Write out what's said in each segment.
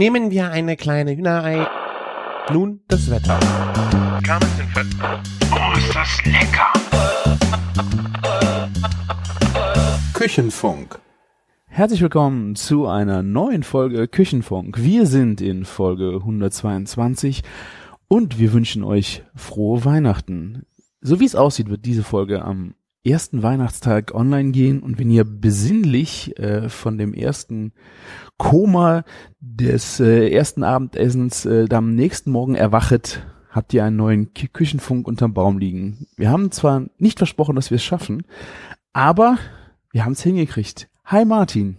Nehmen wir eine kleine Hühnerei. Nun das Wetter. Oh, ist das lecker! Küchenfunk. Herzlich willkommen zu einer neuen Folge Küchenfunk. Wir sind in Folge 122 und wir wünschen euch frohe Weihnachten. So wie es aussieht, wird diese Folge am ersten Weihnachtstag online gehen und wenn ihr besinnlich äh, von dem ersten Koma des äh, ersten Abendessens äh, am nächsten Morgen erwachet, habt ihr einen neuen Kü Küchenfunk unterm Baum liegen. Wir haben zwar nicht versprochen, dass wir es schaffen, aber wir haben es hingekriegt. Hi Martin.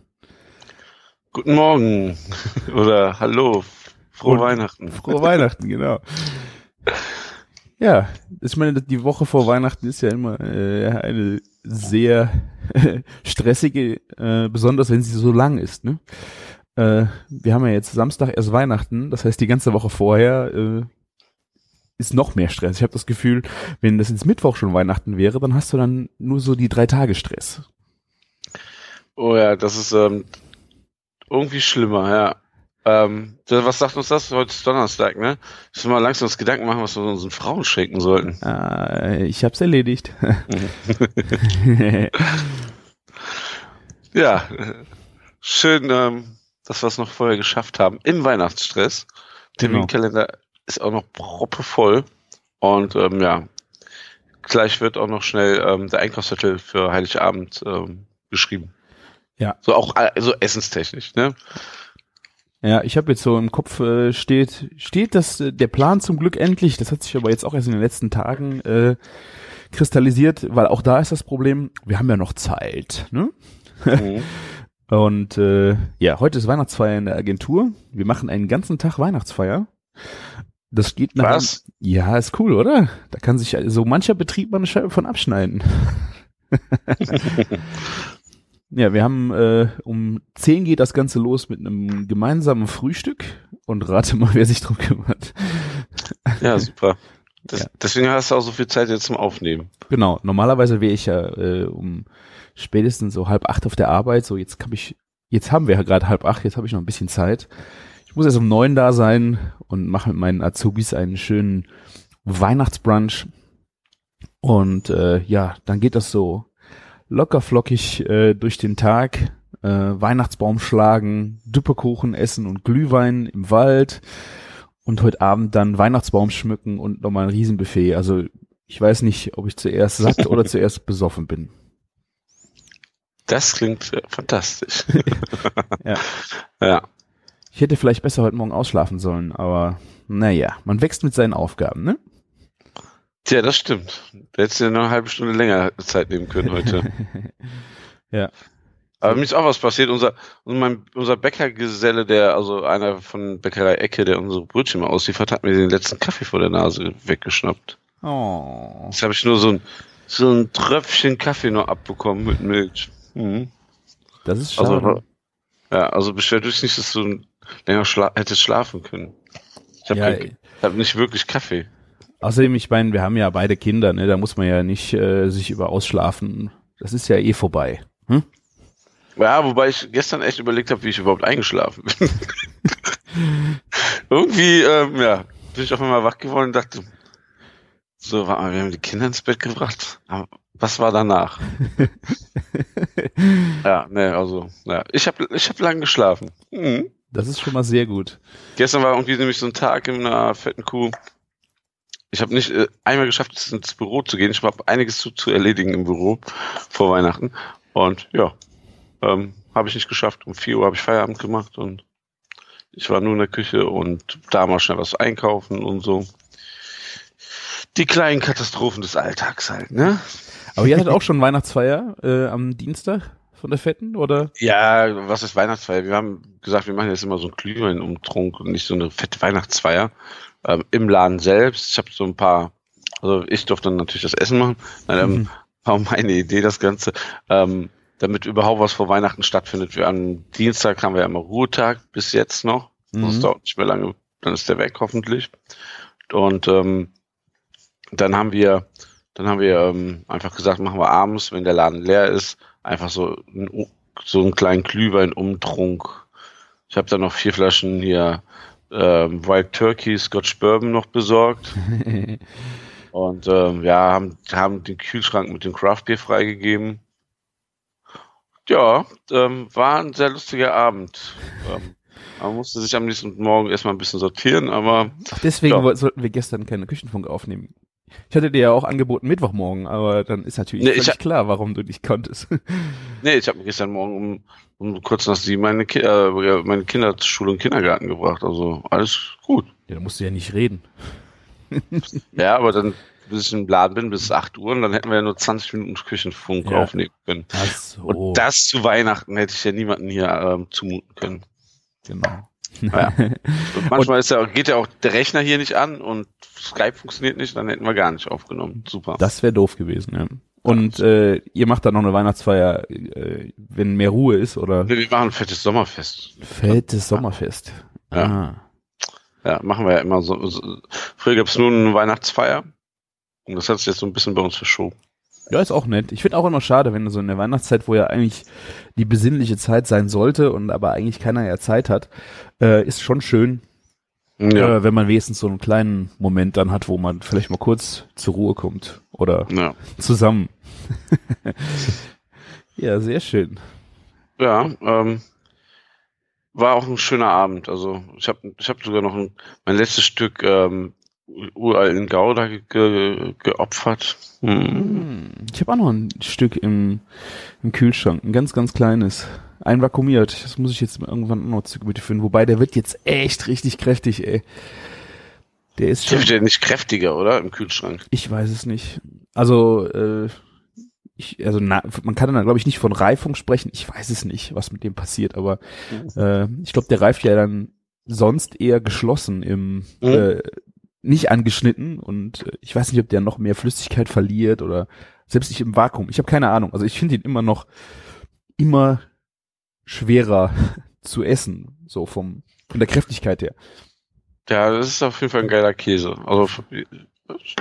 Guten Morgen oder hallo, frohe Und- Weihnachten. Frohe Weihnachten, genau. Ja, ich meine, die Woche vor Weihnachten ist ja immer äh, eine sehr stressige, äh, besonders wenn sie so lang ist. Ne? Äh, wir haben ja jetzt Samstag erst Weihnachten, das heißt die ganze Woche vorher äh, ist noch mehr Stress. Ich habe das Gefühl, wenn das jetzt Mittwoch schon Weihnachten wäre, dann hast du dann nur so die drei Tage Stress. Oh ja, das ist ähm, irgendwie schlimmer, ja. Ähm, was sagt uns das? Heute ist Donnerstag, ne? Müssen wir mal langsam uns Gedanken machen, was wir unseren Frauen schenken sollten. Äh, ich hab's erledigt. Ja, schön, ähm, dass wir es noch vorher geschafft haben. Im Weihnachtsstress. Genau. Terminkalender ist auch noch proppevoll. Und ähm, ja, gleich wird auch noch schnell ähm, der Einkaufszettel für Heiligabend ähm, geschrieben. Ja. So auch also essenstechnisch, ne? Ja, ich habe jetzt so im Kopf äh, steht steht das äh, der Plan zum Glück endlich. Das hat sich aber jetzt auch erst in den letzten Tagen äh, kristallisiert, weil auch da ist das Problem. Wir haben ja noch Zeit, ne? Mhm. Und äh, ja, heute ist Weihnachtsfeier in der Agentur. Wir machen einen ganzen Tag Weihnachtsfeier. Das geht nach Was? Ja, ist cool, oder? Da kann sich so mancher Betrieb mal eine Scheibe von abschneiden. Ja, wir haben äh, um 10 geht das Ganze los mit einem gemeinsamen Frühstück und rate mal, wer sich drum kümmert. Ja, super. Das, Ja. Deswegen hast du auch so viel Zeit jetzt zum Aufnehmen. Genau, normalerweise wäre ich ja äh, um spätestens so halb acht auf der Arbeit. So, jetzt hab ich, jetzt haben wir ja gerade halb acht, jetzt habe ich noch ein bisschen Zeit. Ich muss erst um neun da sein und mache mit meinen Azubis einen schönen Weihnachtsbrunch. Und äh, ja, dann geht das so locker flockig äh, durch den Tag. Äh, Weihnachtsbaum schlagen, Düppekuchen essen und Glühwein im Wald. Und heute Abend dann Weihnachtsbaum schmücken und nochmal ein Riesenbuffet. Also ich weiß nicht, ob ich zuerst satt oder zuerst besoffen bin. Das klingt äh, fantastisch. Ja. Ja. Ich hätte vielleicht besser heute Morgen ausschlafen sollen, aber naja, man wächst mit seinen Aufgaben, ne? Tja, das stimmt. Du hättest dir noch eine halbe Stunde länger Zeit nehmen können heute. Ja. Aber mir ist auch was passiert. Unser, mein, unser Bäckergeselle, der, also einer von Bäckerei Ecke, der unsere Brötchen mal ausliefert, hat mir den letzten Kaffee vor der Nase weggeschnappt. Oh. Jetzt habe ich nur so ein, so ein Tröpfchen Kaffee noch abbekommen mit Milch. Mhm. Das ist schade. Also, ja, also beschwert dich nicht, dass du länger schla hättest schlafen können. Ich habe ja, hab nicht wirklich Kaffee. außerdem, ich meine, wir haben ja beide Kinder, ne? Da muss man ja nicht äh, sich über ausschlafen. Das ist ja eh vorbei. Hm? Ja, wobei ich gestern echt überlegt habe, wie ich überhaupt eingeschlafen bin. Irgendwie, ähm, ja, bin ich auf einmal wach geworden und dachte, so, warte mal, wir haben die Kinder ins Bett gebracht. Aber was war danach? ja, ne, also, ja, ich habe ich hab lang geschlafen. Mhm. Das ist schon mal sehr gut. Gestern war irgendwie nämlich so ein Tag in einer fetten Kuh. Ich habe nicht äh, einmal geschafft, ins Büro zu gehen. Ich habe einiges zu, zu erledigen im Büro vor Weihnachten. Und ja, ähm, habe ich nicht geschafft. Um 4 Uhr habe ich Feierabend gemacht und ich war nur in der Küche und da mal schnell was einkaufen und so. Die kleinen Katastrophen des Alltags halt, ne? Aber ihr hattet auch schon Weihnachtsfeier äh, am Dienstag von der Fetten, oder? Ja, was ist Weihnachtsfeier? Wir haben gesagt, wir machen jetzt immer so einen Glühwein-Umtrunk und nicht so eine fette Weihnachtsfeier ähm, im Laden selbst. Ich habe so ein paar, also ich durfte dann natürlich das Essen machen. Nein, ähm, Mhm. war meine Idee das Ganze, ähm, damit überhaupt was vor Weihnachten stattfindet. Wir am Dienstag haben wir immer Ruhetag bis jetzt noch. Das Mhm. dauert nicht mehr lange, dann ist der weg hoffentlich. Und ähm, dann haben wir, dann haben wir ähm, einfach gesagt, machen wir abends, wenn der Laden leer ist, einfach so, ein, so einen kleinen Glühwein-Umtrunk Ich habe dann noch vier Flaschen hier ähm, Wild Turkey Scotch Bourbon noch besorgt. Und ähm, ja, haben, haben den Kühlschrank mit dem Craft Beer freigegeben. Ja, ähm, war ein sehr lustiger Abend. Ähm, man musste sich am nächsten Morgen erstmal ein bisschen sortieren, aber. Ach, deswegen Ja. sollten wir gestern keine Küchenfunk aufnehmen. Ich hatte dir ja auch angeboten Mittwochmorgen, aber dann ist natürlich Nee, hab- klar, warum du nicht konntest. Nee, ich habe mir gestern Morgen um, um kurz nach sieben meine, Ki äh, meine Kinder zur Schule und Kindergarten gebracht. Also alles gut. ja, da musst du ja nicht reden. Ja, aber dann, bis ich im Laden bin, bis 8 Uhr und dann hätten wir ja nur 20 Minuten Küchenfunk Ja. aufnehmen können. So. Und das zu Weihnachten hätte ich ja niemanden hier ähm, zumuten können. Genau. Ja. Und manchmal ist ja, geht ja auch der Rechner hier nicht an und Skype funktioniert nicht, dann hätten wir gar nicht aufgenommen. Super. Das wäre doof gewesen, ja. Und äh, ihr macht dann noch eine Weihnachtsfeier, äh, wenn mehr Ruhe ist, oder? Wir machen ein fettes Sommerfest. Fettes Sommerfest. Ja. Ah. Ja, machen wir ja immer so. so. Früher gab es nur eine Weihnachtsfeier. Und das hat sich jetzt so ein bisschen bei uns verschoben. Ja, ist auch nett. Ich finde auch immer schade, wenn so in der Weihnachtszeit, wo ja eigentlich die besinnliche Zeit sein sollte und aber eigentlich keiner ja Zeit hat, äh, ist schon schön, Ja. äh, wenn man wenigstens so einen kleinen Moment dann hat, wo man vielleicht mal kurz zur Ruhe kommt oder ja. zusammen. ja, sehr schön. Ja, ähm, war auch ein schöner Abend. Also ich habe ich hab sogar noch ein, mein letztes Stück ähm, uralten Gouda ge ge geopfert. Hm. Ich habe auch noch ein Stück im, im Kühlschrank, ein ganz, ganz kleines. Einvakuumiert. Das muss ich jetzt irgendwann noch zu Gemüte führen. Wobei, der wird jetzt echt richtig kräftig, ey. Der ist Der schon. wird ja nicht kräftiger, oder? Im Kühlschrank. Ich weiß es nicht. Also, äh, ich, also na, man kann dann, glaube ich, nicht von Reifung sprechen. Ich weiß es nicht, was mit dem passiert, aber äh, ich glaube, der reift ja dann sonst eher geschlossen im Mhm. äh, nicht angeschnitten und äh, ich weiß nicht, ob der noch mehr Flüssigkeit verliert oder selbst nicht im Vakuum. Ich habe keine Ahnung. Also ich finde ihn immer noch immer schwerer zu essen, so vom von der Kräftigkeit her. Ja, das ist auf jeden Fall ein geiler Käse. Also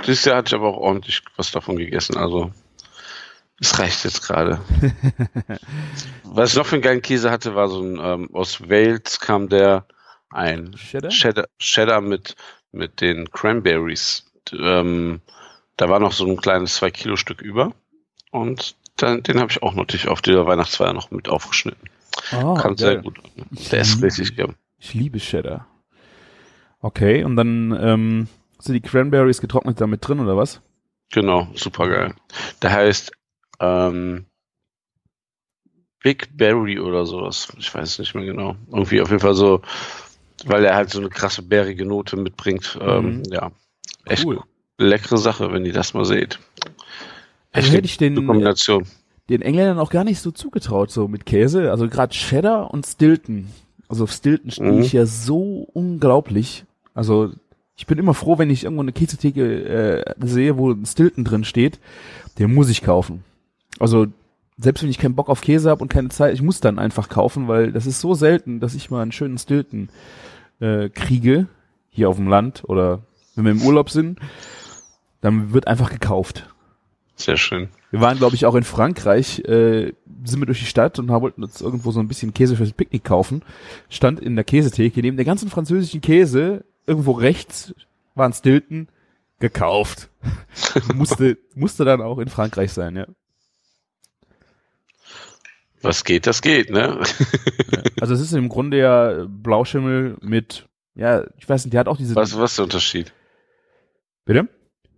dieses Jahr hatte ich aber auch ordentlich was davon gegessen. Also es reicht jetzt gerade. Was ich noch für einen geilen Käse hatte, war so ein ähm, aus Wales kam der ein Cheddar? Cheddar, Cheddar mit mit den Cranberries. Ähm, da war noch so ein kleines 2 Kilo Stück über und dann, den habe ich auch natürlich auf der Weihnachtsfeier noch mit aufgeschnitten. Oh, Kann sehr gut. Der ist richtig geil. Ich liebe Cheddar. Okay, und dann ähm, sind die Cranberries getrocknet damit drin oder was? Genau, super geil. Der heißt ähm, Big Berry oder sowas. Ich weiß es nicht mehr genau. Irgendwie auf jeden Fall so, weil er halt so eine krasse bärige Note mitbringt. Ähm, Mhm. ja, echt Cool. leckere Sache, wenn ihr das mal seht. Also Echte hätte ich den, Kombination. den Engländern auch gar nicht so zugetraut, so mit Käse. Also gerade Cheddar und Stilton. Also auf Stilton stehe Mhm. ich ja so unglaublich. Also ich bin immer froh, wenn ich irgendwo eine Käsetheke äh, sehe, wo ein Stilton drin steht. Den muss ich kaufen. Also selbst wenn ich keinen Bock auf Käse habe und keine Zeit, ich muss dann einfach kaufen, weil das ist so selten, dass ich mal einen schönen Stilton äh, kriege, hier auf dem Land oder wenn wir im Urlaub sind, dann wird einfach gekauft. Sehr schön. Wir waren, glaube ich, auch in Frankreich, äh, sind wir durch die Stadt und haben- wollten uns irgendwo so ein bisschen Käse fürs Picknick kaufen. Stand in der Käsetheke, neben der ganzen französischen Käse, irgendwo rechts waren Stilton gekauft. musste, musste dann auch in Frankreich sein, ja. Was geht, das geht, ne? Also es ist im Grunde ja Blauschimmel mit, ja, ich weiß nicht, der hat auch diese. Was, was ist der Unterschied? Bitte?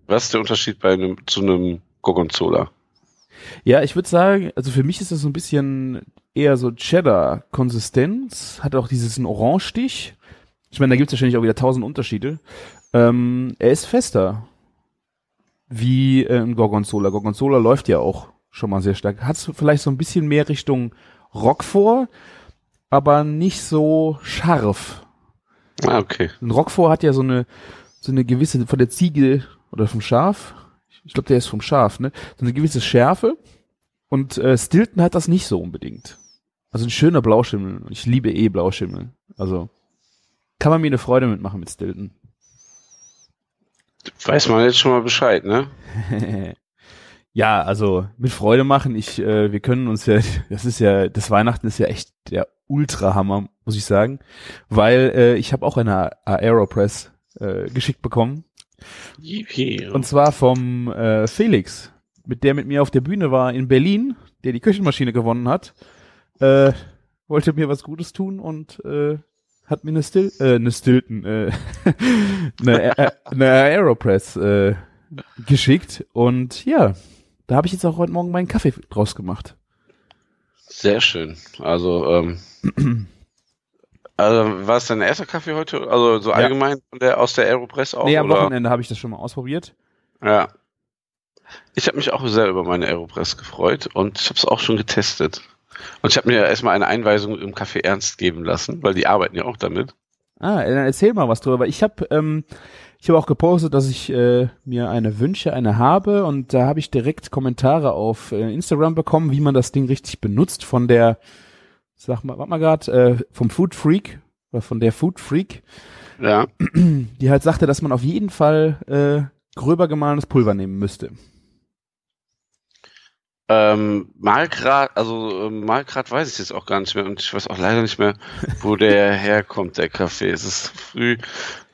Was ist der Unterschied bei einem, zu einem Gorgonzola? Ja, ich würde sagen, also für mich ist das so ein bisschen eher so Cheddar-Konsistenz, hat auch dieses einen Orange-Stich. Ich meine, da gibt's wahrscheinlich auch wieder tausend Unterschiede. Ähm, er ist fester wie äh, ein Gorgonzola. Gorgonzola läuft ja auch schon mal sehr stark. Hat vielleicht so ein bisschen mehr Richtung Roquefort, aber nicht so scharf. Ah, okay. Ein Roquefort hat ja so eine so eine gewisse von der Ziege oder vom Schaf. Ich glaube, der ist vom Schaf, ne? So eine gewisse Schärfe. Und äh, Stilton hat das nicht so unbedingt. Also ein schöner Blauschimmel. Und Ich liebe eh Blauschimmel. Also kann man mir eine Freude mitmachen mit Stilton. Weiß man jetzt schon mal Bescheid, ne? ja, also mit Freude machen. Ich, äh, wir können uns ja, das ist ja, das Weihnachten ist ja echt der Ultra-Hammer, muss ich sagen, weil äh, ich habe auch eine Aeropress äh, geschickt bekommen. Yippie. Und zwar vom äh, Felix, mit der mit mir auf der Bühne war in Berlin, der die Küchenmaschine gewonnen hat. Äh, wollte mir was Gutes tun und äh, hat mir eine Still, äh, eine Stilton, äh, eine, äh, eine Aeropress äh, geschickt und ja, da habe ich jetzt auch heute Morgen meinen Kaffee draus gemacht. Sehr schön. Also, ähm, also war es dein erster Kaffee heute? Also so Ja. allgemein von der, aus der Aeropress auch? nee, am oder? Wochenende habe ich das schon mal ausprobiert. Ja. Ich habe mich auch sehr über meine Aeropress gefreut und ich habe es auch schon getestet. Und ich habe mir erstmal eine Einweisung im Café Ernst geben lassen, weil die arbeiten ja auch damit. Ah, dann erzähl mal was drüber. Ich habe ähm, ich habe auch gepostet, dass ich äh, mir eine wünsche, eine habe und da habe ich direkt Kommentare auf äh, Instagram bekommen, wie man das Ding richtig benutzt von der, sag mal, warte mal grad, äh, vom Food Freak oder von der Food Freak, Ja. die halt sagte, dass man auf jeden Fall äh, gröber gemahlenes Pulver nehmen müsste. Ähm, Malgrad, also ähm, Malgrad weiß ich jetzt auch gar nicht mehr und ich weiß auch leider nicht mehr, wo der herkommt, der Kaffee. Es ist früh.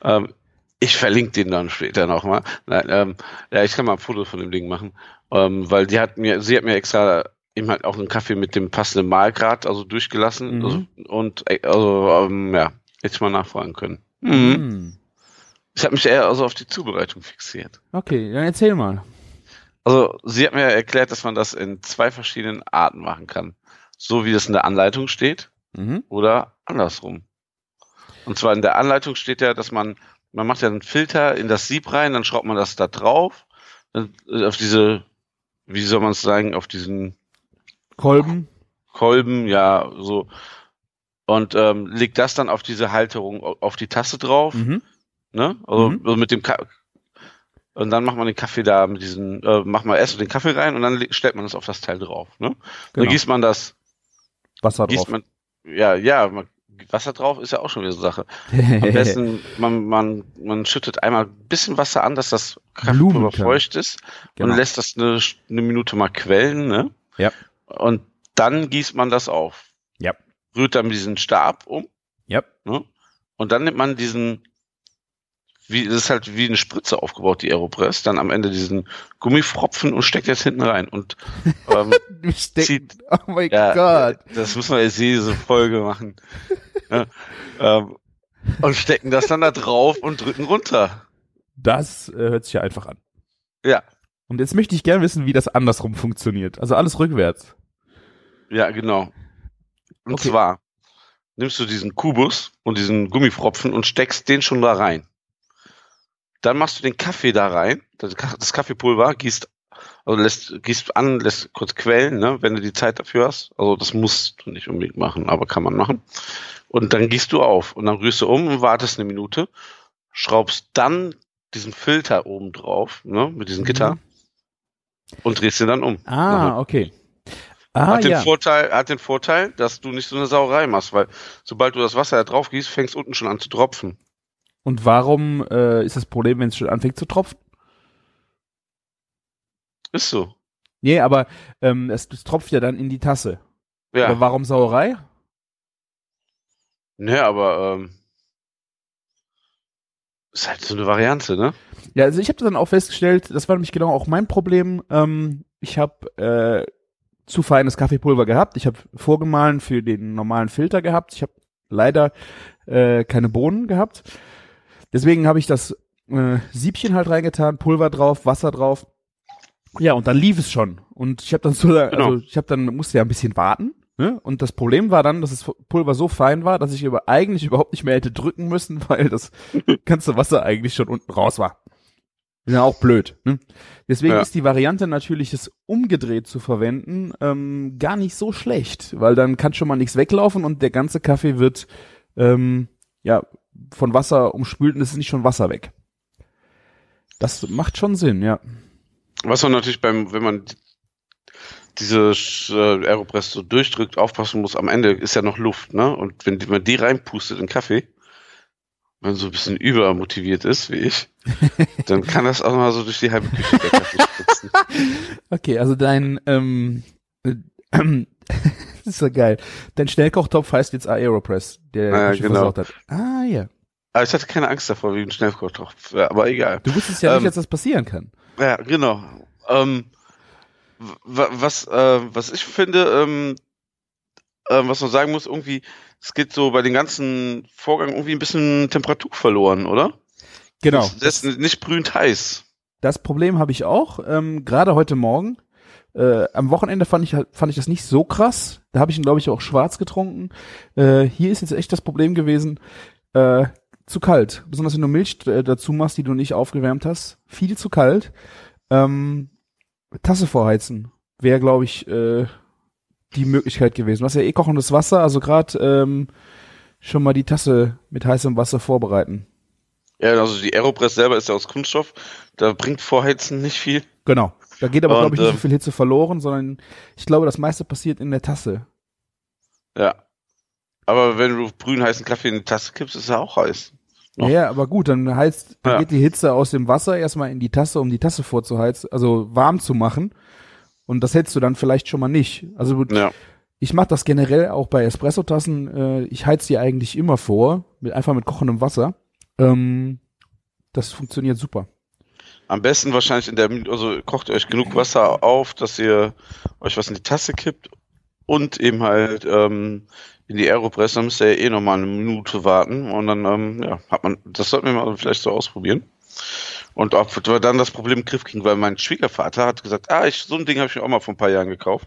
Ähm, ich verlinke den dann später nochmal. Nein, ähm, ja, ich kann mal ein Foto von dem Ding machen, ähm, weil die hat mir, sie hat mir extra eben halt auch einen Kaffee mit dem passenden Malgrad, also durchgelassen Mhm. also, und äh, also ähm, ja, hätte ich mal nachfragen können. Mhm. Hm. Ich habe mich eher also auf die Zubereitung fixiert. Okay, dann erzähl mal. Also, sie hat mir erklärt, dass man das in zwei verschiedenen Arten machen kann. So wie es in der Anleitung steht Mhm. oder andersrum. Und zwar in der Anleitung steht ja, dass man, man macht ja einen Filter in das Sieb rein, dann schraubt man das da drauf, dann, äh, auf diese, wie soll man es sagen, auf diesen Kolben. Kolben, ja, so. Und ähm, legt das dann auf diese Halterung, au- auf die Tasse drauf. Mhm. Ne? Also, Mhm. also mit dem Ka und dann macht man den Kaffee da mit diesen, äh, macht man erst den Kaffee rein und dann stellt man das auf das Teil drauf. Ne? Dann Genau. gießt man das, Wasser gießt drauf. man, ja, ja, man, Wasser drauf ist ja auch schon wieder so eine Sache. Am besten, man, man, man schüttet einmal ein bisschen Wasser an, dass das Kaffeepulver feucht ist Genau. und lässt das eine, eine Minute mal quellen, ne? Ja. Und dann gießt man das auf. Ja. Rührt dann diesen Stab um Ja. Ne? Und dann nimmt man diesen, wie, das ist halt wie eine Spritze aufgebaut, die Aeropress, dann am Ende diesen Gummifropfen und steckt jetzt hinten rein. Und ähm, zieht, oh mein ja, Gott. das müssen wir jetzt diese Folge machen. ja, ähm, und stecken das dann da drauf und drücken runter. Das äh, hört sich ja einfach an. Ja, Und jetzt möchte ich gerne wissen, wie das andersrum funktioniert. Also alles rückwärts. ja, genau. Und Okay. zwar nimmst du diesen Kubus und diesen Gummifropfen und steckst den schon da rein. Dann machst du den Kaffee da rein, das Ka- das Kaffeepulver, gießt, also lässt, gießt an, lässt kurz quellen, ne, wenn du die Zeit dafür hast. Also das musst du nicht unbedingt machen, aber kann man machen. Und dann gießt du auf und dann rührst du um und wartest eine Minute, schraubst dann diesen Filter oben drauf, ne, mit diesem Gitter Mhm. und drehst ihn dann um. Ah, okay. Ah, hat, den ja. Vorteil, hat den Vorteil, dass du nicht so eine Sauerei machst, weil sobald du das Wasser da drauf gießt, fängst unten schon an zu tropfen. Und warum äh, ist das Problem, wenn es schon anfängt zu tropfen? Ist so. Nee, aber ähm, es, es tropft ja dann in die Tasse. Ja. Aber warum Sauerei? Ne, aber ähm, ist halt so eine Variante, ne? Ja, also ich habe dann auch festgestellt, das war nämlich genau auch mein Problem. Ähm, ich habe äh, zu feines Kaffeepulver gehabt. Ich habe vorgemahlen für den normalen Filter gehabt. Ich habe leider äh, keine Bohnen gehabt. Deswegen habe ich das äh, Siebchen halt reingetan, Pulver drauf, Wasser drauf. Ja, und dann lief es schon. Und ich habe dann so, also Genau. ich habe dann musste ja ein bisschen warten. Ne? Und das Problem war dann, dass das Pulver so fein war, dass ich über, eigentlich überhaupt nicht mehr hätte drücken müssen, weil das ganze Wasser eigentlich schon unten raus war. Ist ja auch blöd. Ne? Deswegen Ja. ist die Variante natürlich, es umgedreht zu verwenden, ähm, gar nicht so schlecht, weil dann kann schon mal nichts weglaufen und der ganze Kaffee wird ähm, ja von Wasser umspült und es ist nicht schon Wasser weg. Das macht schon Sinn, ja. Was man natürlich beim, wenn man diese äh, Aeropress so durchdrückt, aufpassen muss, am Ende ist ja noch Luft, ne? Und wenn man die reinpustet in Kaffee, wenn man so ein bisschen übermotiviert ist, wie ich, dann kann das auch mal so durch die halbe Küche der Kaffee spritzen. Okay, also dein ähm, äh, ist so geil. Dein Schnellkochtopf heißt jetzt Aeropress, der Ja, dich genau. versorgt hat. Ah, ja. Aber ich hatte keine Angst davor, wie ein Schnellkochtopf. Ja, aber egal. Du wusstest ja Ähm, nicht, dass das passieren kann. Ja, genau. Ähm, was, äh, was ich finde, ähm, äh, was man sagen muss, irgendwie, es geht so bei den ganzen Vorgang irgendwie ein bisschen Temperatur verloren, oder? Genau. Das ist nicht brühend heiß. Das Problem habe ich auch, ähm, gerade heute Morgen. Äh, am Wochenende fand ich, halt- fand ich das nicht so krass. Da habe ich ihn, glaube ich, auch schwarz getrunken. Äh, hier ist jetzt echt das Problem gewesen, äh, zu kalt. Besonders wenn du Milch äh, dazu machst, die du nicht aufgewärmt hast. Viel zu kalt. Ähm, Tasse vorheizen wäre, glaube ich, äh, die Möglichkeit gewesen. Du hast ja eh kochendes Wasser, also gerade ähm, schon mal die Tasse mit heißem Wasser vorbereiten. Ja, also die Aeropress selber ist ja aus Kunststoff. Da bringt Vorheizen nicht viel. Genau. Da geht aber, glaube ich, nicht so ähm, viel Hitze verloren, sondern ich glaube, das meiste passiert in der Tasse. Ja. Aber wenn du brühen heißen Kaffee in die Tasse kippst, ist er auch heiß. Ja, Noch. ja, aber gut, dann heißt, dann Ja. geht die Hitze aus dem Wasser erstmal in die Tasse, um die Tasse vorzuheizen, also warm zu machen. Und das hättest du dann vielleicht schon mal nicht. Also Ja. ich mache das generell auch bei Espressotassen. Äh, ich heiz die eigentlich immer vor, mit, einfach mit kochendem Wasser. Ähm, das funktioniert super. Am besten wahrscheinlich in der also kocht ihr euch genug Wasser auf, dass ihr euch was in die Tasse kippt und eben halt ähm, in die Aeropress, dann müsst ihr ja eh nochmal eine Minute warten und dann, ähm, ja, hat man, das sollten wir mal vielleicht so ausprobieren. Und ob wir dann das Problem im Griff kriegen, weil mein Schwiegervater hat gesagt, ah, ich, so ein Ding habe ich mir auch mal vor ein paar Jahren gekauft.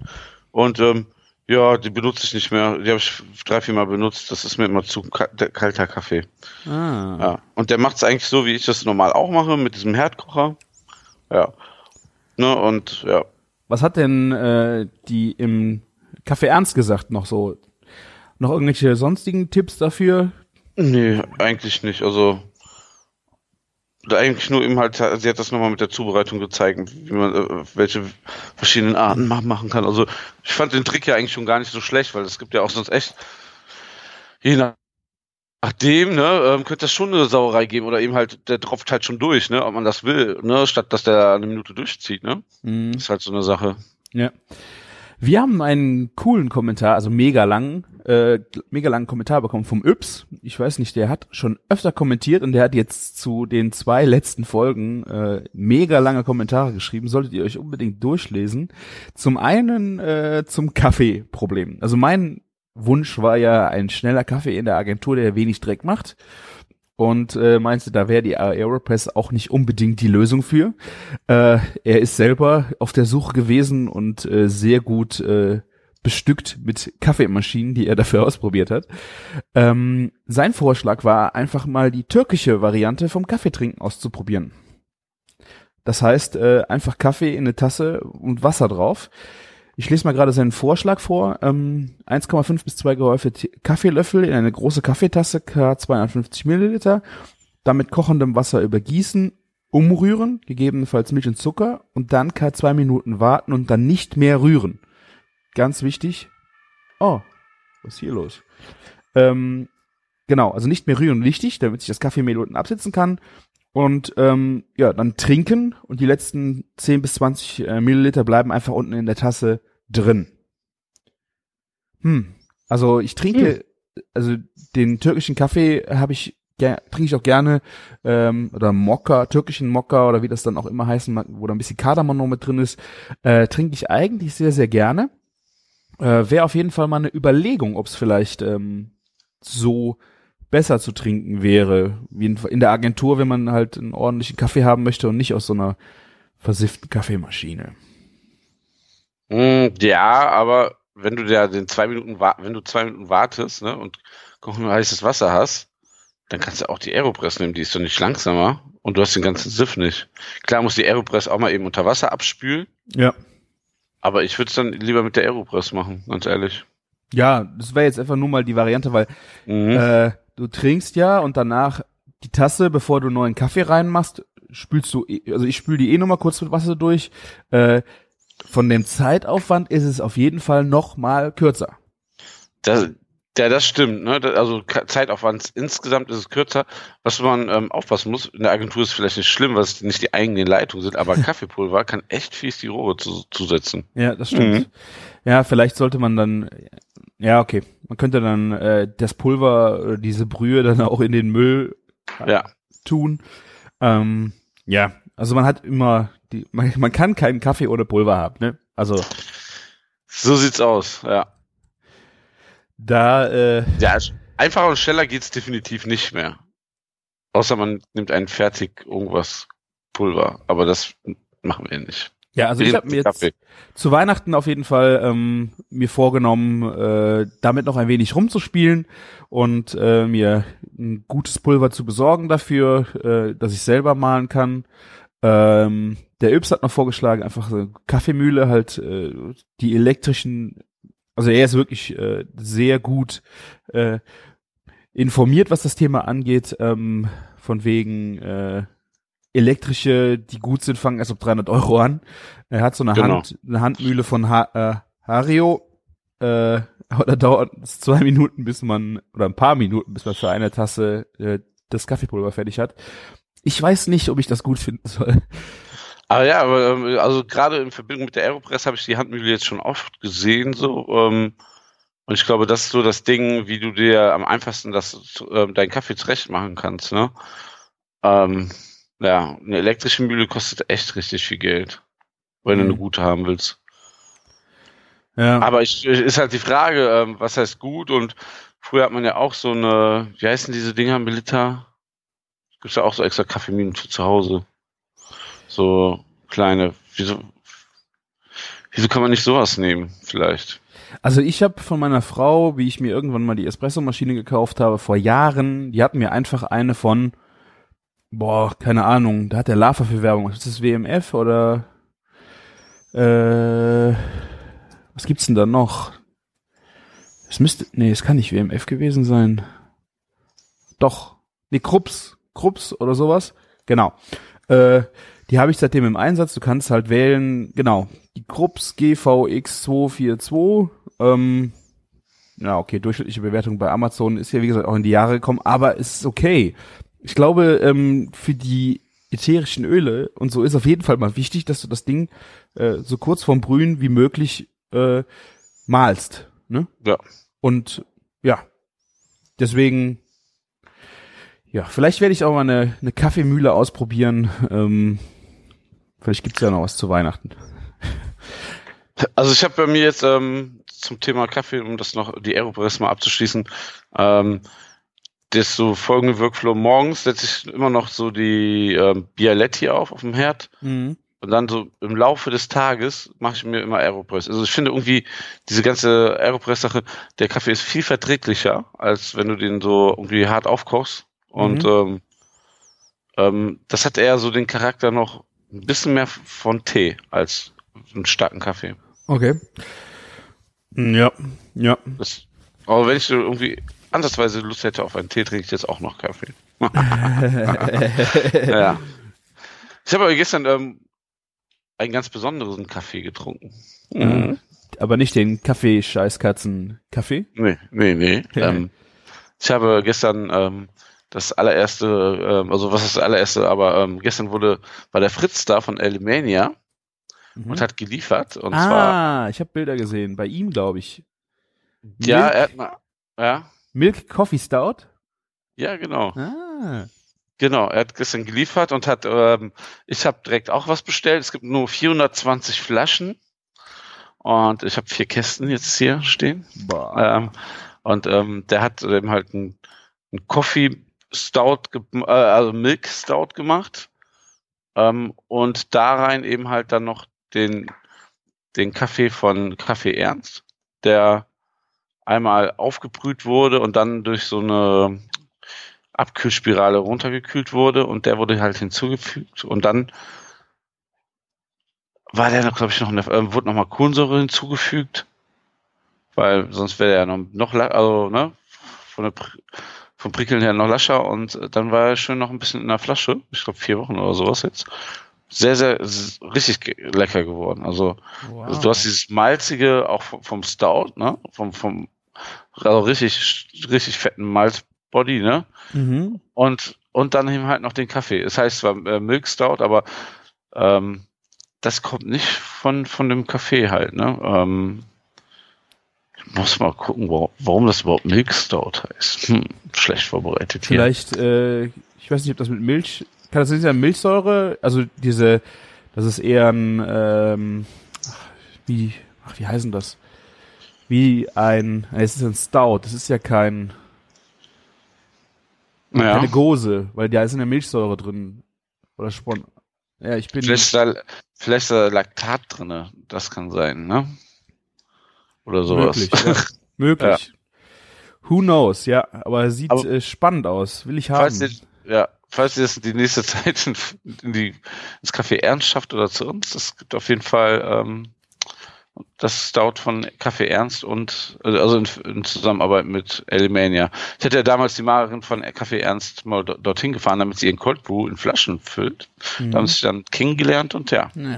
Und ähm, ja, die benutze ich nicht mehr. Die habe ich drei, vier Mal benutzt. Das ist mir immer zu kalter Kaffee. Ah. Ja. Und der macht es eigentlich so, wie ich das normal auch mache, mit diesem Herdkocher. Ja. Ne, und ja. Was hat denn äh, die im Café Ernst gesagt noch so? Noch irgendwelche sonstigen Tipps dafür? Nee, eigentlich nicht. Also eigentlich nur eben halt, sie hat das nochmal mit der Zubereitung gezeigt, wie man äh, welche verschiedenen Arten ma- machen kann. Also ich fand den Trick ja eigentlich schon gar nicht so schlecht, weil es gibt ja auch sonst echt, je nach Nachdem, ne, ähm, könnte das schon eine Sauerei geben oder eben halt, der tropft halt schon durch, ne, ob man das will, ne, statt dass der eine Minute durchzieht, ne. Mhm. Ist halt so eine Sache. Ja. Wir haben einen coolen Kommentar, also mega lang, äh, mega langen Kommentar bekommen vom Yps. Ich weiß nicht, der hat schon öfter kommentiert und der hat jetzt zu den zwei letzten Folgen äh, mega lange Kommentare geschrieben. Solltet ihr euch unbedingt durchlesen. Zum einen äh, zum Kaffeeproblem. Also mein Wunsch war ja ein schneller Kaffee in der Agentur, der wenig Dreck macht. Und äh, meinte, da wäre die Aeropress auch nicht unbedingt die Lösung für. Äh, er ist selber auf der Suche gewesen und äh, sehr gut äh, bestückt mit Kaffeemaschinen, die er dafür ausprobiert hat. Ähm, sein Vorschlag war einfach mal die türkische Variante vom Kaffeetrinken auszuprobieren. Das heißt, äh, einfach Kaffee in eine Tasse und Wasser drauf. Ich lese mal gerade seinen Vorschlag vor. Ähm, 1,5 bis 2 gehäufte Kaffeelöffel in eine große Kaffeetasse, K 250 Milliliter, dann mit kochendem Wasser übergießen, umrühren, gegebenenfalls Milch und Zucker und dann K zwei Minuten warten und dann nicht mehr rühren. Ganz wichtig. Oh, was ist hier los? Ähm, genau, also nicht mehr rühren, wichtig, damit sich das Kaffeemehl unten absitzen kann. Und ähm, ja, dann trinken und die letzten 10 bis 20 äh, Milliliter bleiben einfach unten in der Tasse drin. Hm, also ich trinke, also den türkischen Kaffee habe ich trinke ich auch gerne ähm, oder Mokka, türkischen Mokka oder wie das dann auch immer heißen wo da ein bisschen Kardamom noch mit drin ist, äh, trinke ich eigentlich sehr, sehr gerne. Äh, Wäre auf jeden Fall mal eine Überlegung, ob es vielleicht ähm, so besser zu trinken wäre, wie in, in der Agentur, wenn man halt einen ordentlichen Kaffee haben möchte und nicht aus so einer versifften Kaffeemaschine. Mm, ja, aber wenn du da den zwei Minuten wenn du zwei Minuten wartest, ne, und kochen heißes Wasser hast, dann kannst du auch die Aeropress nehmen, die ist doch nicht langsamer und du hast den ganzen Siff nicht. Klar muss die Aeropress auch mal eben unter Wasser abspülen, Ja. aber ich würde es dann lieber mit der Aeropress machen, ganz ehrlich. Ja, das wäre jetzt einfach nur mal die Variante, weil Mhm. Äh, du trinkst ja und danach die Tasse, bevor du neuen Kaffee reinmachst, spülst du, eh- also ich spül die eh nochmal kurz mit Wasser durch. Äh, von dem Zeitaufwand ist es auf jeden Fall noch mal kürzer. Das, Ja, das stimmt. Ne? Also Zeitaufwand insgesamt ist es kürzer. Was man ähm, aufpassen muss, in der Agentur ist es vielleicht nicht schlimm, weil es nicht die eigenen Leitungen sind, aber Kaffeepulver kann echt fies die Rohre zu, zusetzen. Ja, das stimmt. Mhm. Ja, vielleicht sollte man dann, ja, okay. Man könnte dann äh, das Pulver, äh, diese Brühe dann auch in den Müll Ja. tun. Ähm, ja, also man hat immer, die, man, man kann keinen Kaffee ohne Pulver haben, ne? Also So sieht's aus, ja. da, äh, Ja, einfacher und schneller geht's definitiv nicht mehr. Außer man nimmt ein fertig irgendwas Pulver, aber das machen wir nicht. Ja, also ich habe mir jetzt zu Weihnachten auf jeden Fall ähm, mir vorgenommen, äh, damit noch ein wenig rumzuspielen und äh, mir ein gutes Pulver zu besorgen dafür, äh, dass ich selber malen kann. Ähm, der Yps hat noch vorgeschlagen, einfach so eine Kaffeemühle, halt äh, die elektrischen, also er ist wirklich äh, sehr gut äh, informiert, was das Thema angeht, ähm, von wegen äh, elektrische, die gut sind, fangen erst ab 300 Euro an. Er hat so eine Genau. Hand, eine Handmühle von ha äh, Hario, äh, da dauert es zwei Minuten, bis man, oder ein paar Minuten, bis man für eine Tasse äh, das Kaffeepulver fertig hat. Ich weiß nicht, ob ich das gut finden soll. Aber ja, aber, ähm, also gerade in Verbindung mit der Aeropress habe ich die Handmühle jetzt schon oft gesehen, so. Ähm, und ich glaube, das ist so das Ding, wie du dir am einfachsten das, ähm, deinen Kaffee zurecht machen kannst, ne? Ähm, ja, eine elektrische Mühle kostet echt richtig viel Geld, wenn du Mhm. eine gute haben willst. Ja, Aber ich, ist halt die Frage, ähm, was heißt gut? Und früher hat man ja auch so eine, wie heißen diese Dinger, Milita? Gibt's ja auch so extra Kaffeeminen für zu Hause. So kleine. Wieso, wieso kann man nicht sowas nehmen, vielleicht? Also ich habe von meiner Frau, wie ich mir irgendwann mal die Espressomaschine gekauft habe, vor Jahren, die hat mir einfach eine von, boah, keine Ahnung, da hat der Lava für Werbung. Ist das WMF oder äh, was gibt's denn da noch? Es müsste, nee, es kann nicht WMF gewesen sein. Doch, nee, Krups, Krups oder sowas. Genau. Äh, die habe ich seitdem im Einsatz. Du kannst halt wählen, genau, die Krups GVX242. Ähm, ja, okay, durchschnittliche Bewertung bei Amazon ist ja, wie gesagt, auch in die Jahre gekommen, aber ist okay. Ich glaube, ähm, für die ätherischen Öle und so ist auf jeden Fall mal wichtig, dass du das Ding äh, so kurz vorm Brühen wie möglich äh, malst. Ne? Ja. Und ja, deswegen, ja, vielleicht werde ich auch mal eine, eine Kaffeemühle ausprobieren. Ähm, vielleicht gibt's ja noch was zu Weihnachten. Also ich habe bei mir jetzt ähm, zum Thema Kaffee, um das noch die Aeropress mal abzuschließen, ähm, das so folgende Workflow. Morgens setze ich immer noch so die ähm, Bialetti auf auf dem Herd Mhm. und dann so im Laufe des Tages mache ich mir immer Aeropress. Also ich finde irgendwie diese ganze Aeropress-Sache, der Kaffee ist viel verträglicher, als wenn du den so irgendwie hart aufkochst. Und ähm, ähm, das hat eher so den Charakter noch ein bisschen mehr von Tee als einen starken Kaffee. Okay. Ja, ja. Das, aber wenn ich so irgendwie ansatzweise Lust hätte auf einen Tee, trinke ich jetzt auch noch Kaffee. ja. Ich habe aber gestern ähm, einen ganz besonderen Kaffee getrunken. Mhm. Aber nicht den Kaffee-Scheißkatzen-Kaffee? Nee, nee, nee. ähm, ich habe gestern ähm, das allererste, ähm, also was ist das allererste, aber ähm, gestern wurde, war der Fritz da von Alemania Mhm. und hat geliefert. Und zwar, ah, ich habe Bilder gesehen. Bei ihm, glaube ich. ja, Milk, er hat mal, ja, Milk Coffee Stout? ja, genau. Ah. Genau, er hat gestern geliefert und hat, ähm, ich habe direkt auch was bestellt. Es gibt nur 420 Flaschen und ich habe vier Kästen jetzt hier stehen. Ähm, und ähm, der hat eben halt ein, ein Coffee Stout, äh, also Milk Stout gemacht ähm, und da rein eben halt dann noch den, den Kaffee von Kaffee Ernst, der einmal aufgebrüht wurde und dann durch so eine Abkühlspirale runtergekühlt wurde und der wurde halt hinzugefügt und dann war der noch, glaube ich, noch, in der, äh, wurde nochmal Kohlensäure hinzugefügt, weil sonst wäre er noch, noch also, ne, von der, vom Prickeln her noch lascher und äh, dann war er schön noch ein bisschen in der Flasche, ich glaube vier Wochen oder sowas jetzt. Sehr, sehr, richtig lecker geworden. Also, wow. also du hast dieses malzige auch vom, Stout, ne, vom, vom Also richtig, richtig fetten Malzbody, ne? Mhm. Und, und dann eben halt noch den Kaffee. Es heißt zwar äh, Milk Stout, aber ähm, das kommt nicht von, von dem Kaffee halt, ne? Ähm, ich muss mal gucken, warum, warum das überhaupt Milk Stout heißt. Hm, schlecht vorbereitet hier. Vielleicht, äh, ich weiß nicht, ob das mit Milch, das nicht sein, Milchsäure, also diese, das ist eher ein, ähm, wie, ach, wie heißen das? Wie ein, es ist ein Stout, das ist ja kein, ja. keine Gose, weil da ist in der Milchsäure drin. Oder Spon. Ja, ich bin. Vielleicht ist da, vielleicht ist da Laktat drinne. Das kann sein, ne? Oder sowas. Möglich, ja. Möglich. Who knows, ja, aber sieht Aber- äh, spannend aus. Will ich haben. falls ihr, ja, falls ihr das die nächste Zeit in, in die, ins Café Ernst schafft oder zu uns, das gibt auf jeden Fall ähm, das Stout von Café Ernst und äh, also in, in Zusammenarbeit mit Elimania. Ich hatte ja damals die Marerin von Café Ernst mal do, dorthin gefahren, damit sie ihren Cold Brew in Flaschen füllt. Da haben sie sich dann kennengelernt und ja, Ja.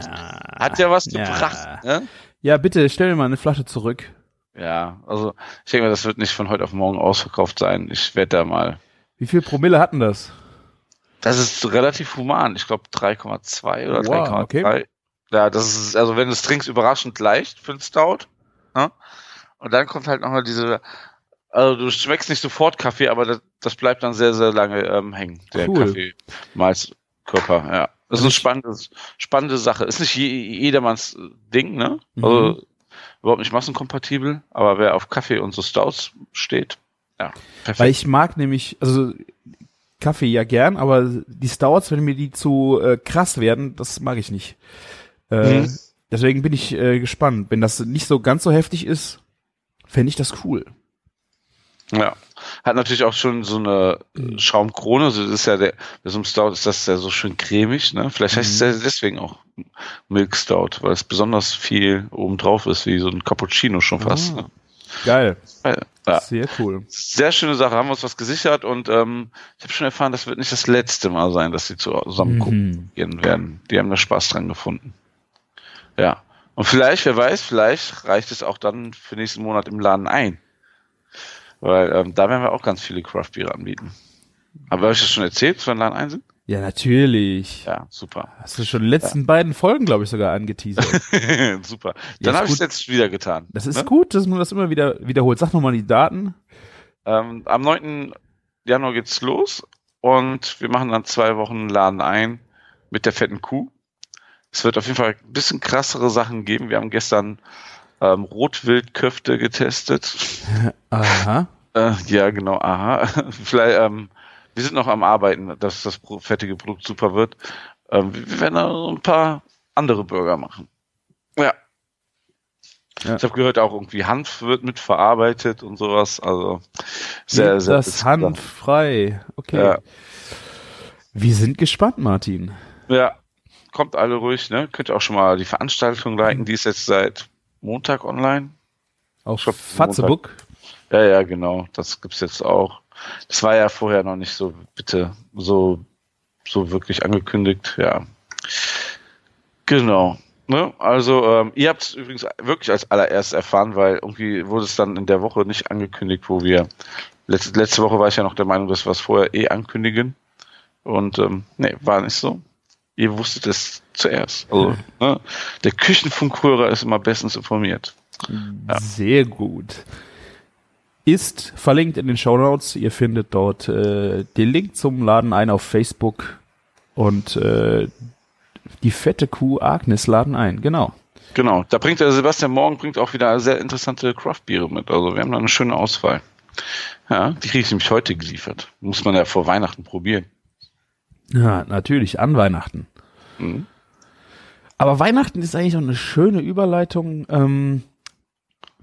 hat ja was ja. gebracht. Ne? Ja, bitte stell mir mal eine Flasche zurück. Ja, also ich denke mal, das wird nicht von heute auf morgen ausverkauft sein. Ich werde da mal. Wie viel Promille hatten das? Das ist relativ human. Ich glaube 3,2 oder Wow, 3,3. okay. Ja, das ist, also wenn du es trinkst, überraschend leicht für ein Stout. Ne? Und dann kommt halt nochmal diese, also du schmeckst nicht sofort Kaffee, aber das, das bleibt dann sehr, sehr lange ähm, hängen, der Cool. Kaffee-Malzkörper, ja. Das ist eine spannende, spannende Sache. Ist nicht je, jedermanns Ding, ne? Also überhaupt nicht massenkompatibel, aber wer auf Kaffee und so Stouts steht, ja, perfekt. Weil ich mag nämlich, also Kaffee ja gern, aber die Stouts, wenn mir die zu äh, krass werden, das mag ich nicht. Äh, Mhm. Deswegen bin ich äh, gespannt. Wenn das nicht so ganz so heftig ist, fände ich das cool. Ja. Hat natürlich auch schon so eine äh, Schaumkrone. Also das ist ja der, bei so einem Stout ist das ja so schön cremig, ne? Vielleicht heißt es ja deswegen auch Milk Stout, weil es besonders viel oben drauf ist, wie so ein Cappuccino schon fast. Ah. Ne? Geil. Ja. Sehr cool. Sehr schöne Sache, haben wir uns was gesichert und ähm, ich habe schon erfahren, das wird nicht das letzte Mal sein, dass sie zusammen Mhm. gehen werden. Die haben da Spaß dran gefunden. Ja. Und vielleicht, wer weiß, vielleicht reicht es auch dann für nächsten Monat im Laden ein. Weil ähm, da werden wir auch ganz viele Craft-Biere anbieten. Aber habe ich das schon erzählt, dass wir im Laden ein sind? Ja, natürlich. Ja, super. Hast du schon die letzten beiden Folgen, glaube ich, sogar angeteasert. super. Ja, Dann ist habe ich es jetzt wieder getan. Das ist ne? gut, dass man das immer wieder wiederholt. Sag nochmal die Daten. Ähm, am 9. Januar geht's los und wir machen dann zwei Wochen Laden ein mit der fetten Kuh. Es wird auf jeden Fall ein bisschen krassere Sachen geben. Wir haben gestern ähm, Rotwildköfte getestet. Aha. Äh, ja, genau, aha. Vielleicht, ähm, wir sind noch am Arbeiten, dass das fertige Produkt super wird. Ähm, wir werden da so ein paar andere Burger machen. Ja. Ja. Ich habe gehört, auch irgendwie Hanf wird mitverarbeitet und sowas. Also sehr, sehr das interessant. handfrei. Okay. Ja. Wir sind gespannt, Martin. Ja, kommt alle ruhig, ne? Könnt ihr auch schon mal die Veranstaltung liken, die ist jetzt seit Montag online. Auf Fatzebook. Ja, ja, genau, das gibt's jetzt auch. Das war ja vorher noch nicht so, bitte, so, so wirklich angekündigt, ja. Genau. Ne? Also, ähm, ihr habt es übrigens wirklich als allererst erfahren, weil irgendwie wurde es dann in der Woche nicht angekündigt, wo wir letzte, letzte Woche war ich ja noch der Meinung, dass wir es vorher eh ankündigen. Und ähm, nee, war nicht so. Ihr wusstet es zuerst. Also, ne? Der Küchenfunkhörer ist immer bestens informiert. Ja. Sehr gut. Ist verlinkt in den Show Notes. Ihr findet dort äh, den Link zum Laden ein auf Facebook und äh, die fette Kuh Agnes laden ein. Genau. Genau, da bringt der Sebastian Morgen bringt auch wieder sehr interessante Craft-Biere mit. Also wir haben da eine schöne Auswahl. Ja, die kriege ich nämlich heute geliefert. Muss man ja vor Weihnachten probieren. Ja, natürlich, an Weihnachten. Mhm. Aber Weihnachten ist eigentlich auch eine schöne Überleitung. Ähm,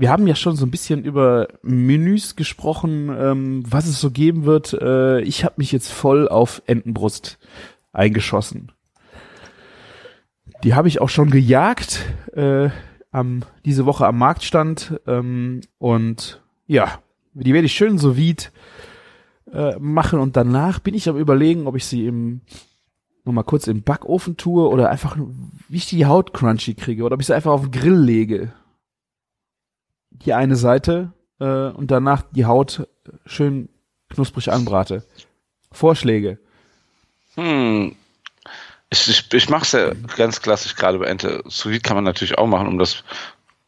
wir haben ja schon so ein bisschen über Menüs gesprochen, ähm, was es so geben wird. Äh, ich habe mich jetzt voll auf Entenbrust eingeschossen. Die habe ich auch schon gejagt äh, am, diese Woche am Marktstand. Ähm, und ja, die werde ich schön so vide äh, machen. Und danach bin ich am überlegen, ob ich sie im noch mal kurz im Backofen tue oder einfach, wie ich die Haut crunchy kriege oder ob ich sie einfach auf den Grill lege. Die eine Seite, äh, und danach die Haut schön knusprig anbrate. Vorschläge. Hm. Ich, ich, ich mache es ja ganz klassisch gerade bei Ente. Sous kann man natürlich auch machen, um das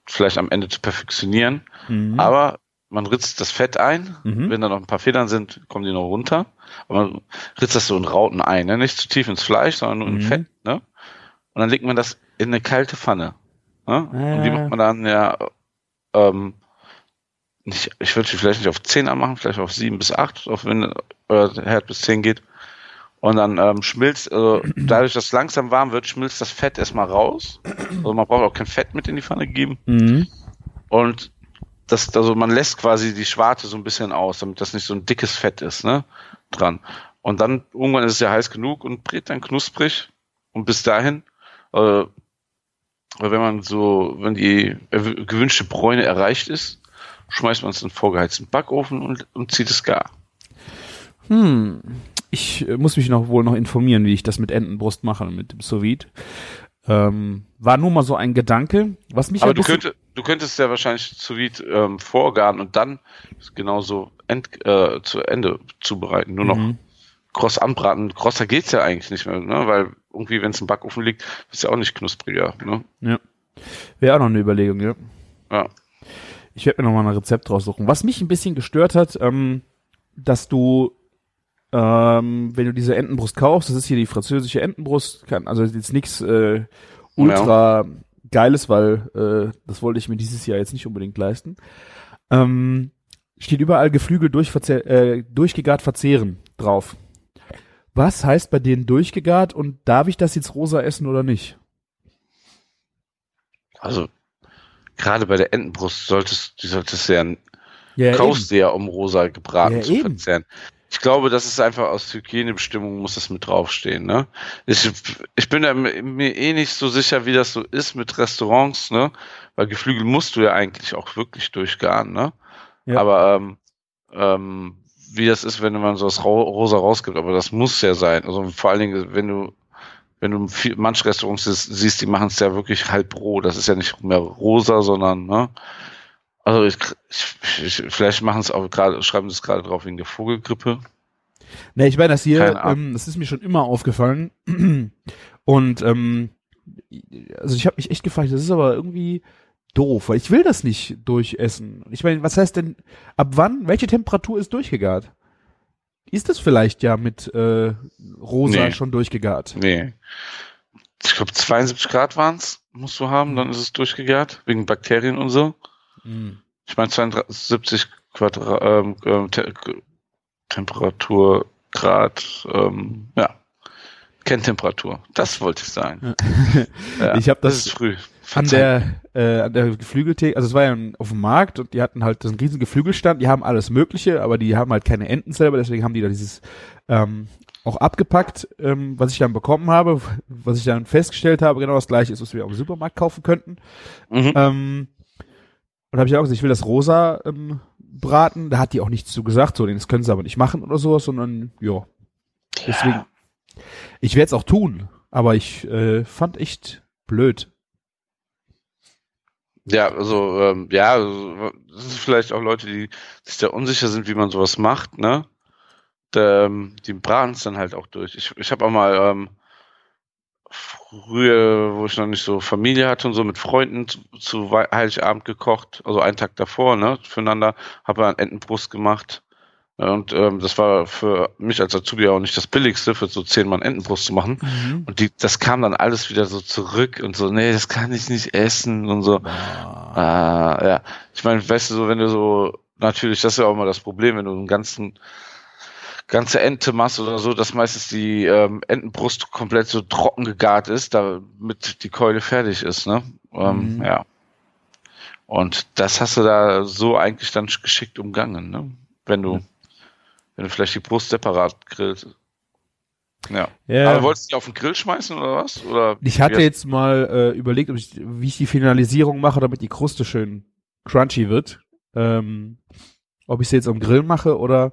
vielleicht am Ende zu perfektionieren. Mhm. Aber man ritzt das Fett ein. Mhm. Wenn da noch ein paar Federn sind, kommen die noch runter. Aber man ritzt das so in Rauten ein. Ne? Nicht zu tief ins Fleisch, sondern nur in Mhm. Fett. Ne? Und dann legt man das in eine kalte Pfanne. Ne? Und die Ah. macht man dann ja, ähm, nicht, ich würde sie vielleicht nicht auf 10 anmachen, vielleicht auf 7 bis 8, auf wenn euer Herd bis 10 geht. Und dann ähm, schmilzt, also dadurch, dass es langsam warm wird, schmilzt das Fett erstmal raus. Also man braucht auch kein Fett mit in die Pfanne geben. Mhm. Und das, also man lässt quasi die Schwarte so ein bisschen aus, damit das nicht so ein dickes Fett ist, ne? Dran. Und dann irgendwann ist es ja heiß genug und brät dann knusprig. Und bis dahin, äh, wenn man so, wenn die gewünschte Bräune erreicht ist, schmeißt man es in den vorgeheizten Backofen und, und zieht es gar. Hm. Ich äh, muss mich noch wohl noch informieren, wie ich das mit Entenbrust mache, mit dem Sous. Ähm, war nur mal so ein Gedanke, was mich Aber du, könntest, du könntest ja wahrscheinlich zu vide ähm, vorgaren und dann genauso end, äh, zu Ende zubereiten. Nur noch Mhm. kross anbraten. Krosser geht's ja eigentlich nicht mehr, ne? Weil irgendwie, wenn es im Backofen liegt, ist ja auch nicht knuspriger. Ne? Ja. Wäre auch noch eine Überlegung, ja. Ja. Ich werde mir noch mal ein Rezept raussuchen. Was mich ein bisschen gestört hat, ähm, dass du, ähm, wenn du diese Entenbrust kaufst, das ist hier die französische Entenbrust, kann, also jetzt nichts äh, ultra geiles, weil äh, das wollte ich mir dieses Jahr jetzt nicht unbedingt leisten. Ähm, steht überall Geflügel durchverzehr, äh, durchgegart verzehren drauf. Was heißt bei denen durchgegart und darf ich das jetzt rosa essen oder nicht? Also gerade bei der Entenbrust solltest du solltest ja, Ja, kaufst du ja, um rosa gebraten Ja, zu eben. verzehren. Ich glaube, das ist einfach aus Hygienebestimmungen muss das mit draufstehen, ne? Ich, ich bin da mir mir eh nicht so sicher, wie das so ist mit Restaurants, ne? Weil Geflügel musst du ja eigentlich auch wirklich durchgaren, ne? Ja. Aber ähm, ähm, wie das ist, wenn man so das Ro Rosa rausgibt, aber das muss ja sein. Also vor allen Dingen, wenn du wenn du manche Restaurants siehst, die machen es ja wirklich halb roh. Das ist ja nicht mehr rosa, sondern ne? Also ich, ich, ich, vielleicht machen es auch gerade, schreiben sie es gerade drauf wegen der Vogelgrippe. Ne, ich meine, das hier, ähm, das ist mir schon immer aufgefallen. Und ähm, also ich habe mich echt gefragt, das ist aber irgendwie doof, weil ich will das nicht durchessen. Ich meine, was heißt denn, ab wann, welche Temperatur ist durchgegart? Ist das vielleicht ja mit äh, rosa Nee. schon durchgegart? Nee. Ich glaube 72 Grad waren's, musst du haben, dann ist es durchgegart, wegen Bakterien und so. Hm. Ich meine 72 Quadra ähm, ähm, Te Temperatur, Grad, ähm, ja. Kerntemperatur. Das wollte ich sagen. Ja, Ich hab das ist früh. An der, äh, an der Geflügeltheke, also es war ja auf dem Markt und die hatten halt so einen riesen Geflügelstand, die haben alles Mögliche, aber die haben halt keine Enten selber, deswegen haben die da dieses ähm, auch abgepackt, ähm, was ich dann bekommen habe, was ich dann festgestellt habe, genau das gleiche ist, was wir auch im Supermarkt kaufen könnten. Mhm. Ähm, und habe ich auch gesagt, ich will das rosa ähm, braten, da hat die auch nichts zu gesagt, so, das können sie aber nicht machen oder sowas, sondern ja, deswegen, ich werde es auch tun, aber ich äh, fand echt blöd. Ja, also, ähm, ja, das ist vielleicht auch Leute, die sich da unsicher sind, wie man sowas macht, ne? Da, ähm, die braten es dann halt auch durch. Ich, ich habe auch mal ähm, früher, wo ich noch nicht so Familie hatte und so mit Freunden zu, zu Heiligabend gekocht, also einen Tag davor, ne, füreinander, habe einen Entenbrust gemacht. Und ähm, das war für mich als Azubi auch nicht das Billigste, für so zehn Mann Entenbrust zu machen. Und die, das kam dann alles wieder so zurück und so, nee, das kann ich nicht essen und so. Ah, ja. Ich meine, weißt du, so, wenn du so, natürlich, das ist ja auch immer das Problem, wenn du einen ganzen, ganze Ente machst oder so, dass meistens die ähm, Entenbrust komplett so trocken gegart ist, damit die Keule fertig ist, ne? Ähm, Mhm. Ja. Und das hast du da so eigentlich dann geschickt umgangen, ne? Wenn du, wenn du vielleicht die Brust separat grillst. Ja. Ja. Aber wolltest du die auf den Grill schmeißen oder was? Oder Ich hatte jetzt mal äh, überlegt, ob ich, wie ich die Finalisierung mache, damit die Kruste schön crunchy wird. Ähm, ob ich sie jetzt am Grill mache oder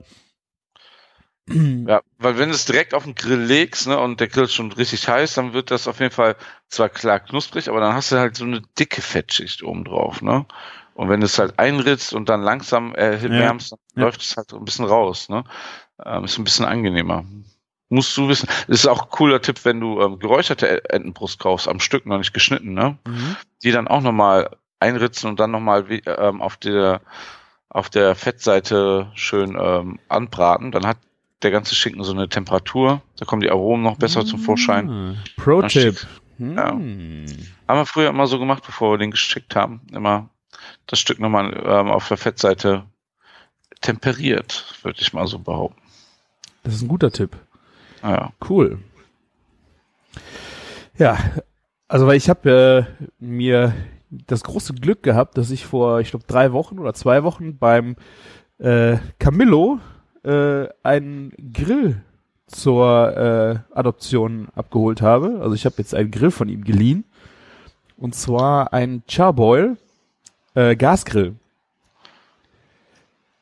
Ja, weil wenn du es direkt auf den Grill legst, ne, und der Grill ist schon richtig heiß, dann wird das auf jeden Fall zwar klar knusprig, aber dann hast du halt so eine dicke Fettschicht oben drauf, ne? Und wenn du es halt einritzt und dann langsam erwärmst, dann Ja. läuft es halt ein bisschen raus. Ne? Ähm, ist ein bisschen angenehmer. Musst du wissen. Das ist auch ein cooler Tipp, wenn du ähm, geräucherte Entenbrust kaufst, am Stück noch nicht geschnitten, ne? Mhm. Die dann auch nochmal einritzen und dann nochmal ähm, auf der auf der Fettseite schön ähm, anbraten. Dann hat der ganze Schinken so eine Temperatur. Da kommen die Aromen noch besser zum Vorschein. Ah, Pro-Tipp. Ja. Hm. Haben wir früher immer so gemacht, bevor wir den geschickt haben. Immer das Stück nochmal ähm, auf der Fettseite temperiert, würde ich mal so behaupten. Das ist ein guter Tipp. Ja. Cool. Ja, also weil ich habe äh, mir das große Glück gehabt, dass ich vor, ich glaube, drei Wochen oder zwei Wochen beim äh, Camillo äh, einen Grill zur äh, Adoption abgeholt habe. Also ich habe jetzt einen Grill von ihm geliehen. Und zwar ein Charboil äh, Gasgrill.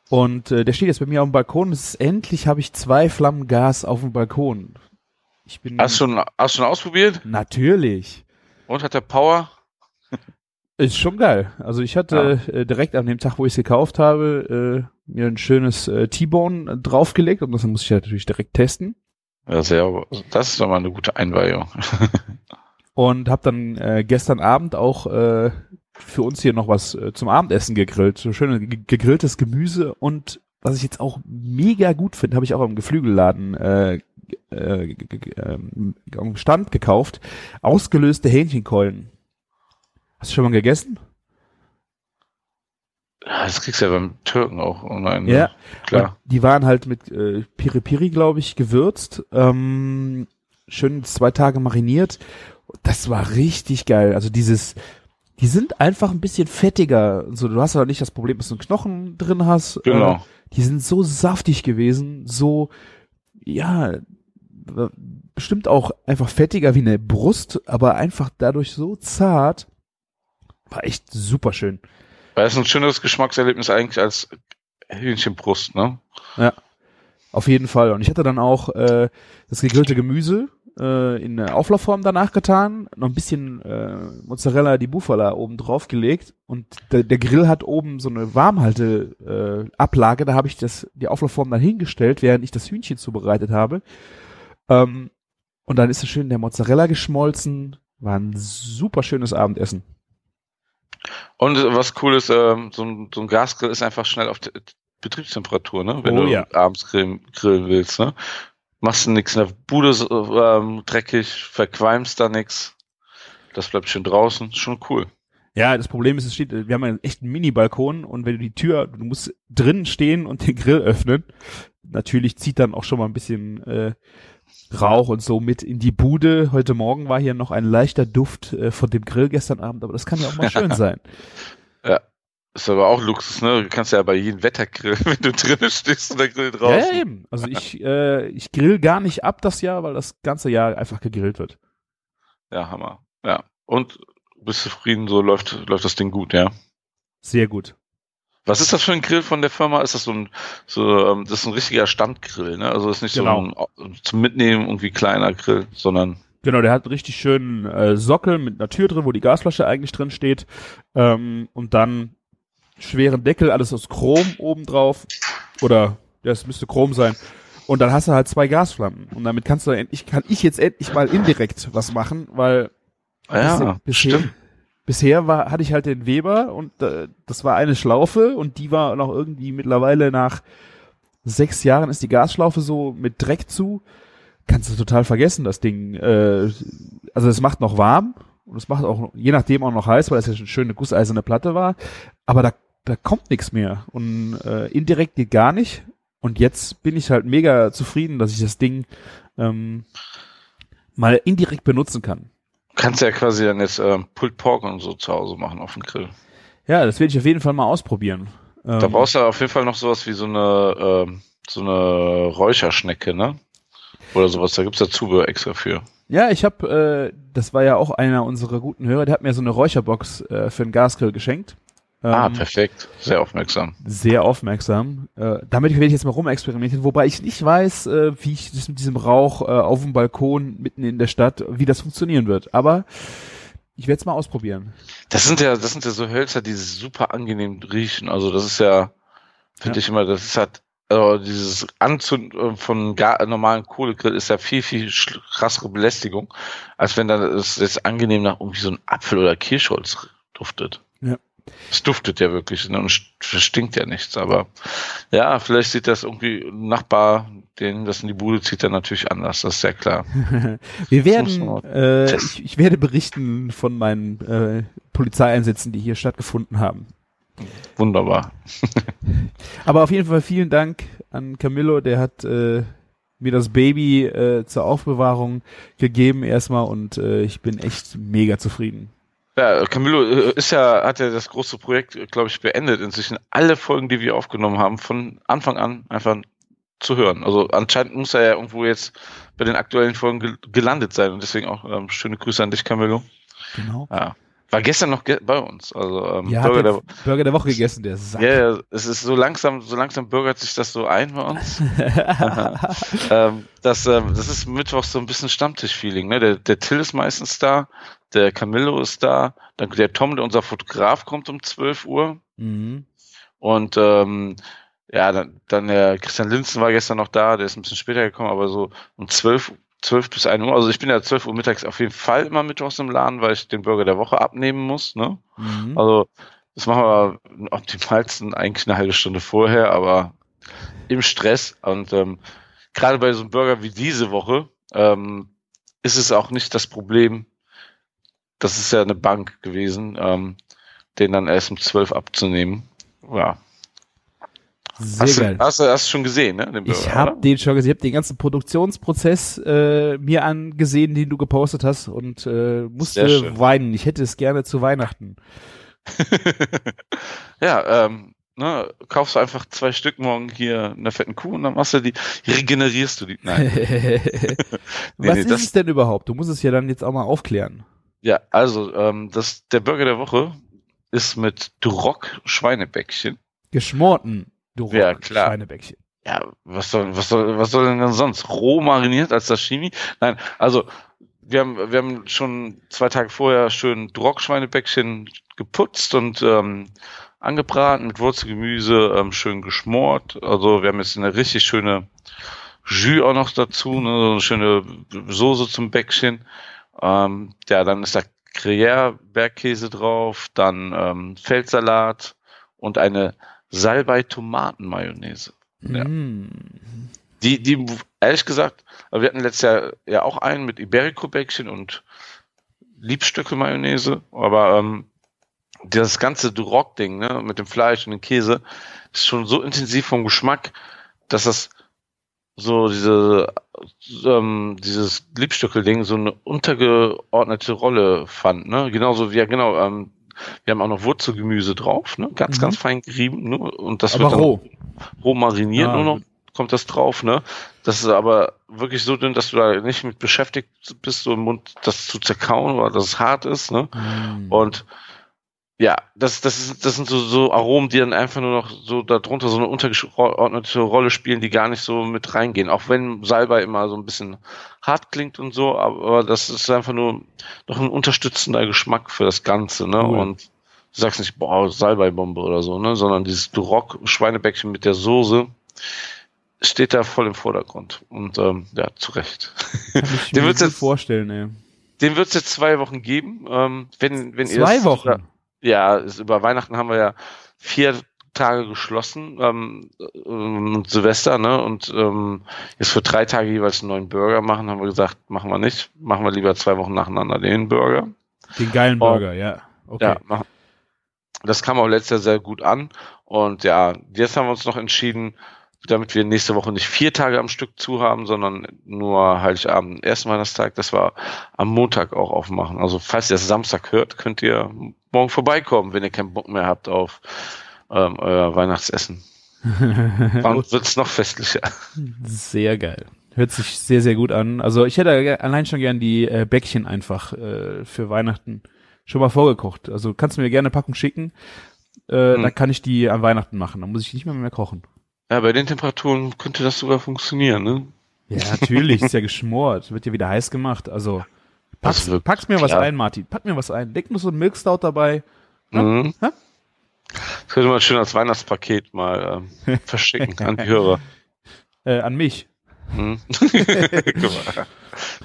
Und äh, der steht jetzt bei mir auf dem Balkon. Ist, endlich habe ich zwei Flammen Gas auf dem Balkon. Ich bin Hast du schon, hast schon ausprobiert? natürlich. Und hat der Power? Ist schon geil. Also ich hatte äh, direkt an dem Tag, wo ich es gekauft habe, äh, mir ein schönes äh, T-Bone draufgelegt und das muss ich halt natürlich direkt testen. Ja, sehr. Das ist doch mal eine gute Einweihung. Und habe dann äh, gestern Abend auch äh, für uns hier noch was äh, zum Abendessen gegrillt. So schönes ge- gegrilltes Gemüse und was ich jetzt auch mega gut finde, habe ich auch im Geflügelladen äh, äh, ähm, am Stand gekauft. Ausgelöste Hähnchenkeulen. Hast du schon mal gegessen? Das kriegst du ja beim Türken auch. Online, ne? Ja. Klar. Und die waren halt mit äh, Piri Piri, glaube ich, gewürzt. Ähm, schön zwei Tage mariniert. Das war richtig geil. Also dieses, die sind einfach ein bisschen fettiger. So, du hast aber nicht das Problem, dass du einen Knochen drin hast. Genau. Äh, die sind so saftig gewesen, so, ja, bestimmt auch einfach fettiger wie eine Brust, aber einfach dadurch so zart. War echt super schön. Weil es ein schöneres Geschmackserlebnis eigentlich als Hähnchenbrust, ne? Auf jeden Fall. Und ich hatte dann auch äh, das gegrillte Gemüse äh, in Auflaufform danach getan, noch ein bisschen äh, Mozzarella di Bufala oben drauf gelegt und der, der Grill hat oben so eine Warmhalte äh, Ablage, da habe ich das die Auflaufform dann hingestellt, während ich das Hühnchen zubereitet habe. Ähm, und dann ist es schön der Mozzarella geschmolzen, war ein super schönes Abendessen. Und was cool ist, ähm, so, ein, so ein Gasgrill ist einfach schnell auf Betriebstemperatur, ne? Wenn Oh, du ja. abends grillen, grillen willst, ne? Machst du nichts in der Bude so, ähm, dreckig, verqualmst da nix. Das bleibt schön draußen, schon cool. Ja, das Problem ist, es steht, wir haben einen echten Mini-Balkon und wenn du die Tür, du musst drinnen stehen und den Grill öffnen. Natürlich zieht dann auch schon mal ein bisschen äh, Rauch und so mit in die Bude. Heute Morgen war hier noch ein leichter Duft äh, von dem Grill gestern Abend, aber das kann ja auch mal schön sein. Ist aber auch Luxus, ne? Du kannst ja bei jedem Wetter grillen, wenn du drinnen stehst und der Grill draußen. Ja, eben. Also ich, äh, ich grill gar nicht ab das Jahr, weil das ganze Jahr einfach gegrillt wird. Ja, Hammer. Ja. Und bist zufrieden, so läuft, läuft das Ding gut, ja. Sehr gut. Was ist das für ein Grill von der Firma? Ist das so ein, so, ähm, das ist ein richtiger Standgrill, ne? Also ist nicht Genau. so ein zum Mitnehmen irgendwie kleiner Grill, sondern Genau, der hat einen richtig schönen äh, Sockel mit einer Tür drin, wo die Gasflasche eigentlich drin steht. Ähm, und dann schweren Deckel, alles aus Chrom oben drauf. Oder das müsste Chrom sein. Und dann hast du halt zwei Gasflammen. Und damit kannst du endlich, kann ich jetzt endlich mal indirekt was machen, weil ja, bisher, bisher, stimmt. bisher war, hatte ich halt den Weber und äh, das war eine Schlaufe und die war noch irgendwie mittlerweile nach sechs Jahren ist die Gasschlaufe so mit Dreck zu. Kannst du total vergessen, das Ding. Äh, also es macht noch warm und es macht auch, je nachdem auch noch heiß, weil es ja schon eine schöne gusseiserne Platte war. Aber da, da kommt nichts mehr. Und äh, indirekt geht gar nicht. Und jetzt bin ich halt mega zufrieden, dass ich das Ding ähm, mal indirekt benutzen kann. Kannst ja quasi dann jetzt ähm, Pulled Pork und so zu Hause machen auf dem Grill. Ja, das werde ich auf jeden Fall mal ausprobieren. Da Ähm, brauchst du auf jeden Fall noch sowas wie so eine, ähm, so eine Räucherschnecke, ne? Oder sowas, da gibt's ja Zubehör extra für. ja, ich habe, äh, das war ja auch einer unserer guten Hörer, der hat mir so eine Räucherbox äh, für den Gasgrill geschenkt. Ah, Ähm, perfekt. Sehr aufmerksam. sehr aufmerksam. Äh, damit werde ich jetzt mal rumexperimentieren, wobei ich nicht weiß, äh, wie ich das mit diesem Rauch äh, auf dem Balkon mitten in der Stadt, wie das funktionieren wird. Aber Ich werde es mal ausprobieren. Das sind ja, das sind ja so Hölzer, die super angenehm riechen. Also das ist ja, finde Ja. ich immer, das ist halt, also dieses Anzünden von gar, normalen Kohlegrill ist ja viel, viel krassere Belästigung, als wenn dann es jetzt angenehm nach irgendwie so ein Apfel oder Kirschholz duftet. Ja. Es duftet ja wirklich ne, und st- stinkt ja nichts, aber ja, vielleicht sieht das irgendwie ein Nachbar, den das in die Bude zieht, dann natürlich anders, das ist ja klar. Wir werden, äh, ich, ich werde berichten von meinen äh, Polizeieinsätzen, die hier stattgefunden haben. Wunderbar. Aber auf jeden Fall vielen Dank an Camillo, der hat äh, mir das Baby äh, zur Aufbewahrung gegeben erstmal und äh, ich bin echt mega zufrieden. Ja, Camillo äh, ist ja, hat ja das große Projekt, glaube ich, beendet. Inzwischen alle Folgen, die wir aufgenommen haben, von Anfang an einfach zu hören. Also anscheinend muss er ja irgendwo jetzt bei den aktuellen Folgen gel gelandet sein und deswegen auch ähm, schöne Grüße an dich, Camillo. Genau. Ja. War gestern noch ge bei uns. Also ähm, Ja, Burger der Burger der Woche gegessen, der Sack. ja, ja, es ist so langsam, so langsam bürgert sich das so ein bei uns. ähm, das, ähm, das ist mittwochs so ein bisschen Stammtisch-Feeling. Ne? Der, der Till ist meistens da, der Camillo ist da, dann der Tom, der unser Fotograf, kommt um 12 Uhr. mhm. Und ähm, ja, dann, dann der Christian Linzen war gestern noch da, der ist ein bisschen später gekommen, aber so um 12, 12 bis 1 Uhr. Also ich bin ja 12 Uhr mittags auf jeden Fall immer mittwochs im Laden, weil ich den Burger der Woche abnehmen muss. Ne? Mhm. Also das machen wir optimalsten eigentlich eine halbe Stunde vorher, aber im Stress. Und ähm, gerade bei so einem Burger wie diese Woche ähm, ist es auch nicht das Problem, das ist ja eine Bank gewesen, ähm, den dann erst um 12 abzunehmen. Ja. Sehr Hast geil. du, hast, du, hast schon gesehen, ne? Den Ich habe den schon gesehen, ich habe den ganzen Produktionsprozess äh, mir angesehen, den du gepostet hast und äh, musste weinen. Ich hätte es gerne zu Weihnachten. ja, ähm, ne, kaufst du einfach zwei Stück morgen hier in der fetten Kuh und dann machst du die, regenerierst du die. Nein. Was nee, ist das- es denn überhaupt? Du musst es ja dann jetzt auch mal aufklären. Ja, also ähm, das, der Burger der Woche ist mit Duroc Schweinebäckchen. Geschmorten, du Ja, klar. Schweinebäckchen. Ja, was soll, was soll, was soll denn sonst? Roh mariniert als Sashimi? Nein, also wir haben, wir haben schon zwei Tage vorher schön Duroc Schweinebäckchen geputzt und ähm, angebraten mit Wurzelgemüse, ähm, schön geschmort. Also wir haben jetzt eine richtig schöne Jus auch noch dazu, ne, so eine schöne Soße zum Bäckchen. Ähm, ja, dann ist da Gruyère Bergkäse drauf, dann ähm, Feldsalat und eine Salbei-Tomaten-Mayonnaise. Ja. Mm. Die, die, ehrlich gesagt, wir hatten letztes Jahr ja auch einen mit Iberico-Bäckchen und Liebstöcke-Mayonnaise, aber ähm, das ganze Duroc-Ding, ne, mit dem Fleisch und dem Käse, ist schon so intensiv vom Geschmack, dass das so diese, ähm, dieses Liebstöckel-Ding so eine untergeordnete Rolle fand, ne, genauso wie, ja, genau, ähm, wir haben auch noch Wurzelgemüse drauf, ne, ganz, Mhm. ganz fein gerieben, ne, und das Aber wird dann roh. roh mariniert Ah, nur noch, kommt das drauf, ne? Das ist aber wirklich so dünn, dass du da nicht mit beschäftigt bist, so im Mund das zu zerkauen oder dass es hart ist, ne? Mm. Und ja, das, das, ist, das sind so, so Aromen, die dann einfach nur noch so darunter so eine untergeordnete Rolle spielen, die gar nicht so mit reingehen. Auch wenn Salbei immer so ein bisschen hart klingt und so, aber das ist einfach nur noch ein unterstützender Geschmack für das Ganze, ne? Cool. Und du sagst nicht, boah, Salbeibombe oder so, ne? Sondern dieses Duroc-Schweinebäckchen mit der Soße steht da voll im Vordergrund. Und ähm, ja, zu Recht. Ich Den gut jetzt- vorstellen, ey. Den wird es jetzt zwei Wochen geben. Ähm, wenn, wenn ihr Zwei es- Wochen. Ja, ist, über Weihnachten haben wir ja vier Tage geschlossen ähm, ähm, Silvester, ne? Und ähm, jetzt für drei Tage jeweils einen neuen Burger machen, haben wir gesagt, machen wir nicht. Machen wir lieber zwei Wochen nacheinander den Burger. Den geilen. Burger, ja. Okay. Ja, machen. Das kam auch letztes Jahr sehr gut an. Und ja, jetzt haben wir uns noch entschieden, damit wir nächste Woche nicht vier Tage am Stück zu haben, sondern nur Heiligabend, ersten Weihnachtstag, dass wir am Montag auch aufmachen. Also falls ihr es Samstag hört, könnt ihr morgen vorbeikommen, wenn ihr keinen Bock mehr habt auf ähm, euer Weihnachtsessen. Dann wird's noch festlicher. Sehr geil. Hört sich sehr, sehr gut an. Also ich hätte allein schon gern die äh, Bäckchen einfach äh, für Weihnachten schon mal vorgekocht. Also kannst du mir gerne eine Packung schicken. Äh, Hm. Dann kann ich die an Weihnachten machen. Dann muss ich nicht mehr mehr kochen. Ja, bei den Temperaturen könnte das sogar funktionieren, ne? Ja, natürlich, ist ja geschmort. Wird ja wieder heiß gemacht. Also Pack's, pack's mir was klar. ein, Martin. Pack mir was ein. Leg nur so ein Milkstout dabei. Mhm. Ja? Das könnte man schön als Weihnachtspaket mal ähm, verschicken an die Hörer. Äh, an mich. Mhm. Mal.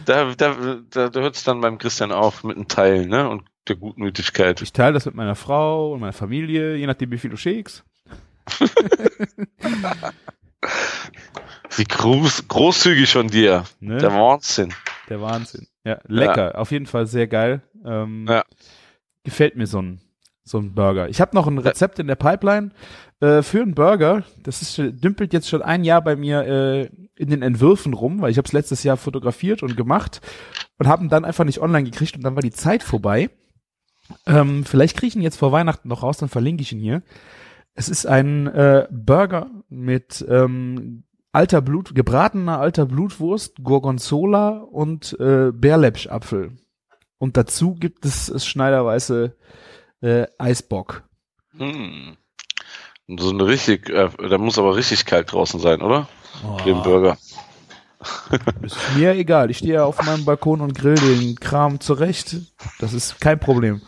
da, da, da, da hört es dann beim Christian auf mit einem Teil, ne? Und der Gutmütigkeit. Ich teile das mit meiner Frau und meiner Familie, je nachdem, wie viel du schickst. Wie groß, großzügig von dir. Ne? Der Wahnsinn. Der Wahnsinn. Ja, lecker. Auf jeden Fall sehr geil. Ähm, Ja. Gefällt mir so ein, so ein Burger. Ich habe noch ein Rezept in der Pipeline äh, für einen Burger. Das ist, dümpelt jetzt schon ein Jahr bei mir äh, in den Entwürfen rum, weil ich habe es letztes Jahr fotografiert und gemacht und habe ihn dann einfach nicht online gekriegt und dann war die Zeit vorbei. Ähm, vielleicht kriege ich ihn jetzt vor Weihnachten noch raus, dann verlinke ich ihn hier. Es ist ein äh, Burger mit ähm, alter Blut, gebratener alter Blutwurst, Gorgonzola und äh, Bärläppschapfel. Und dazu gibt es, es schneiderweise äh, Eisbock. Hm. So eine richtig, äh, da muss aber richtig kalt draußen sein, oder? Den Burger. Ist mir egal. Ich stehe ja auf meinem Balkon und grill den Kram zurecht. Das ist kein Problem.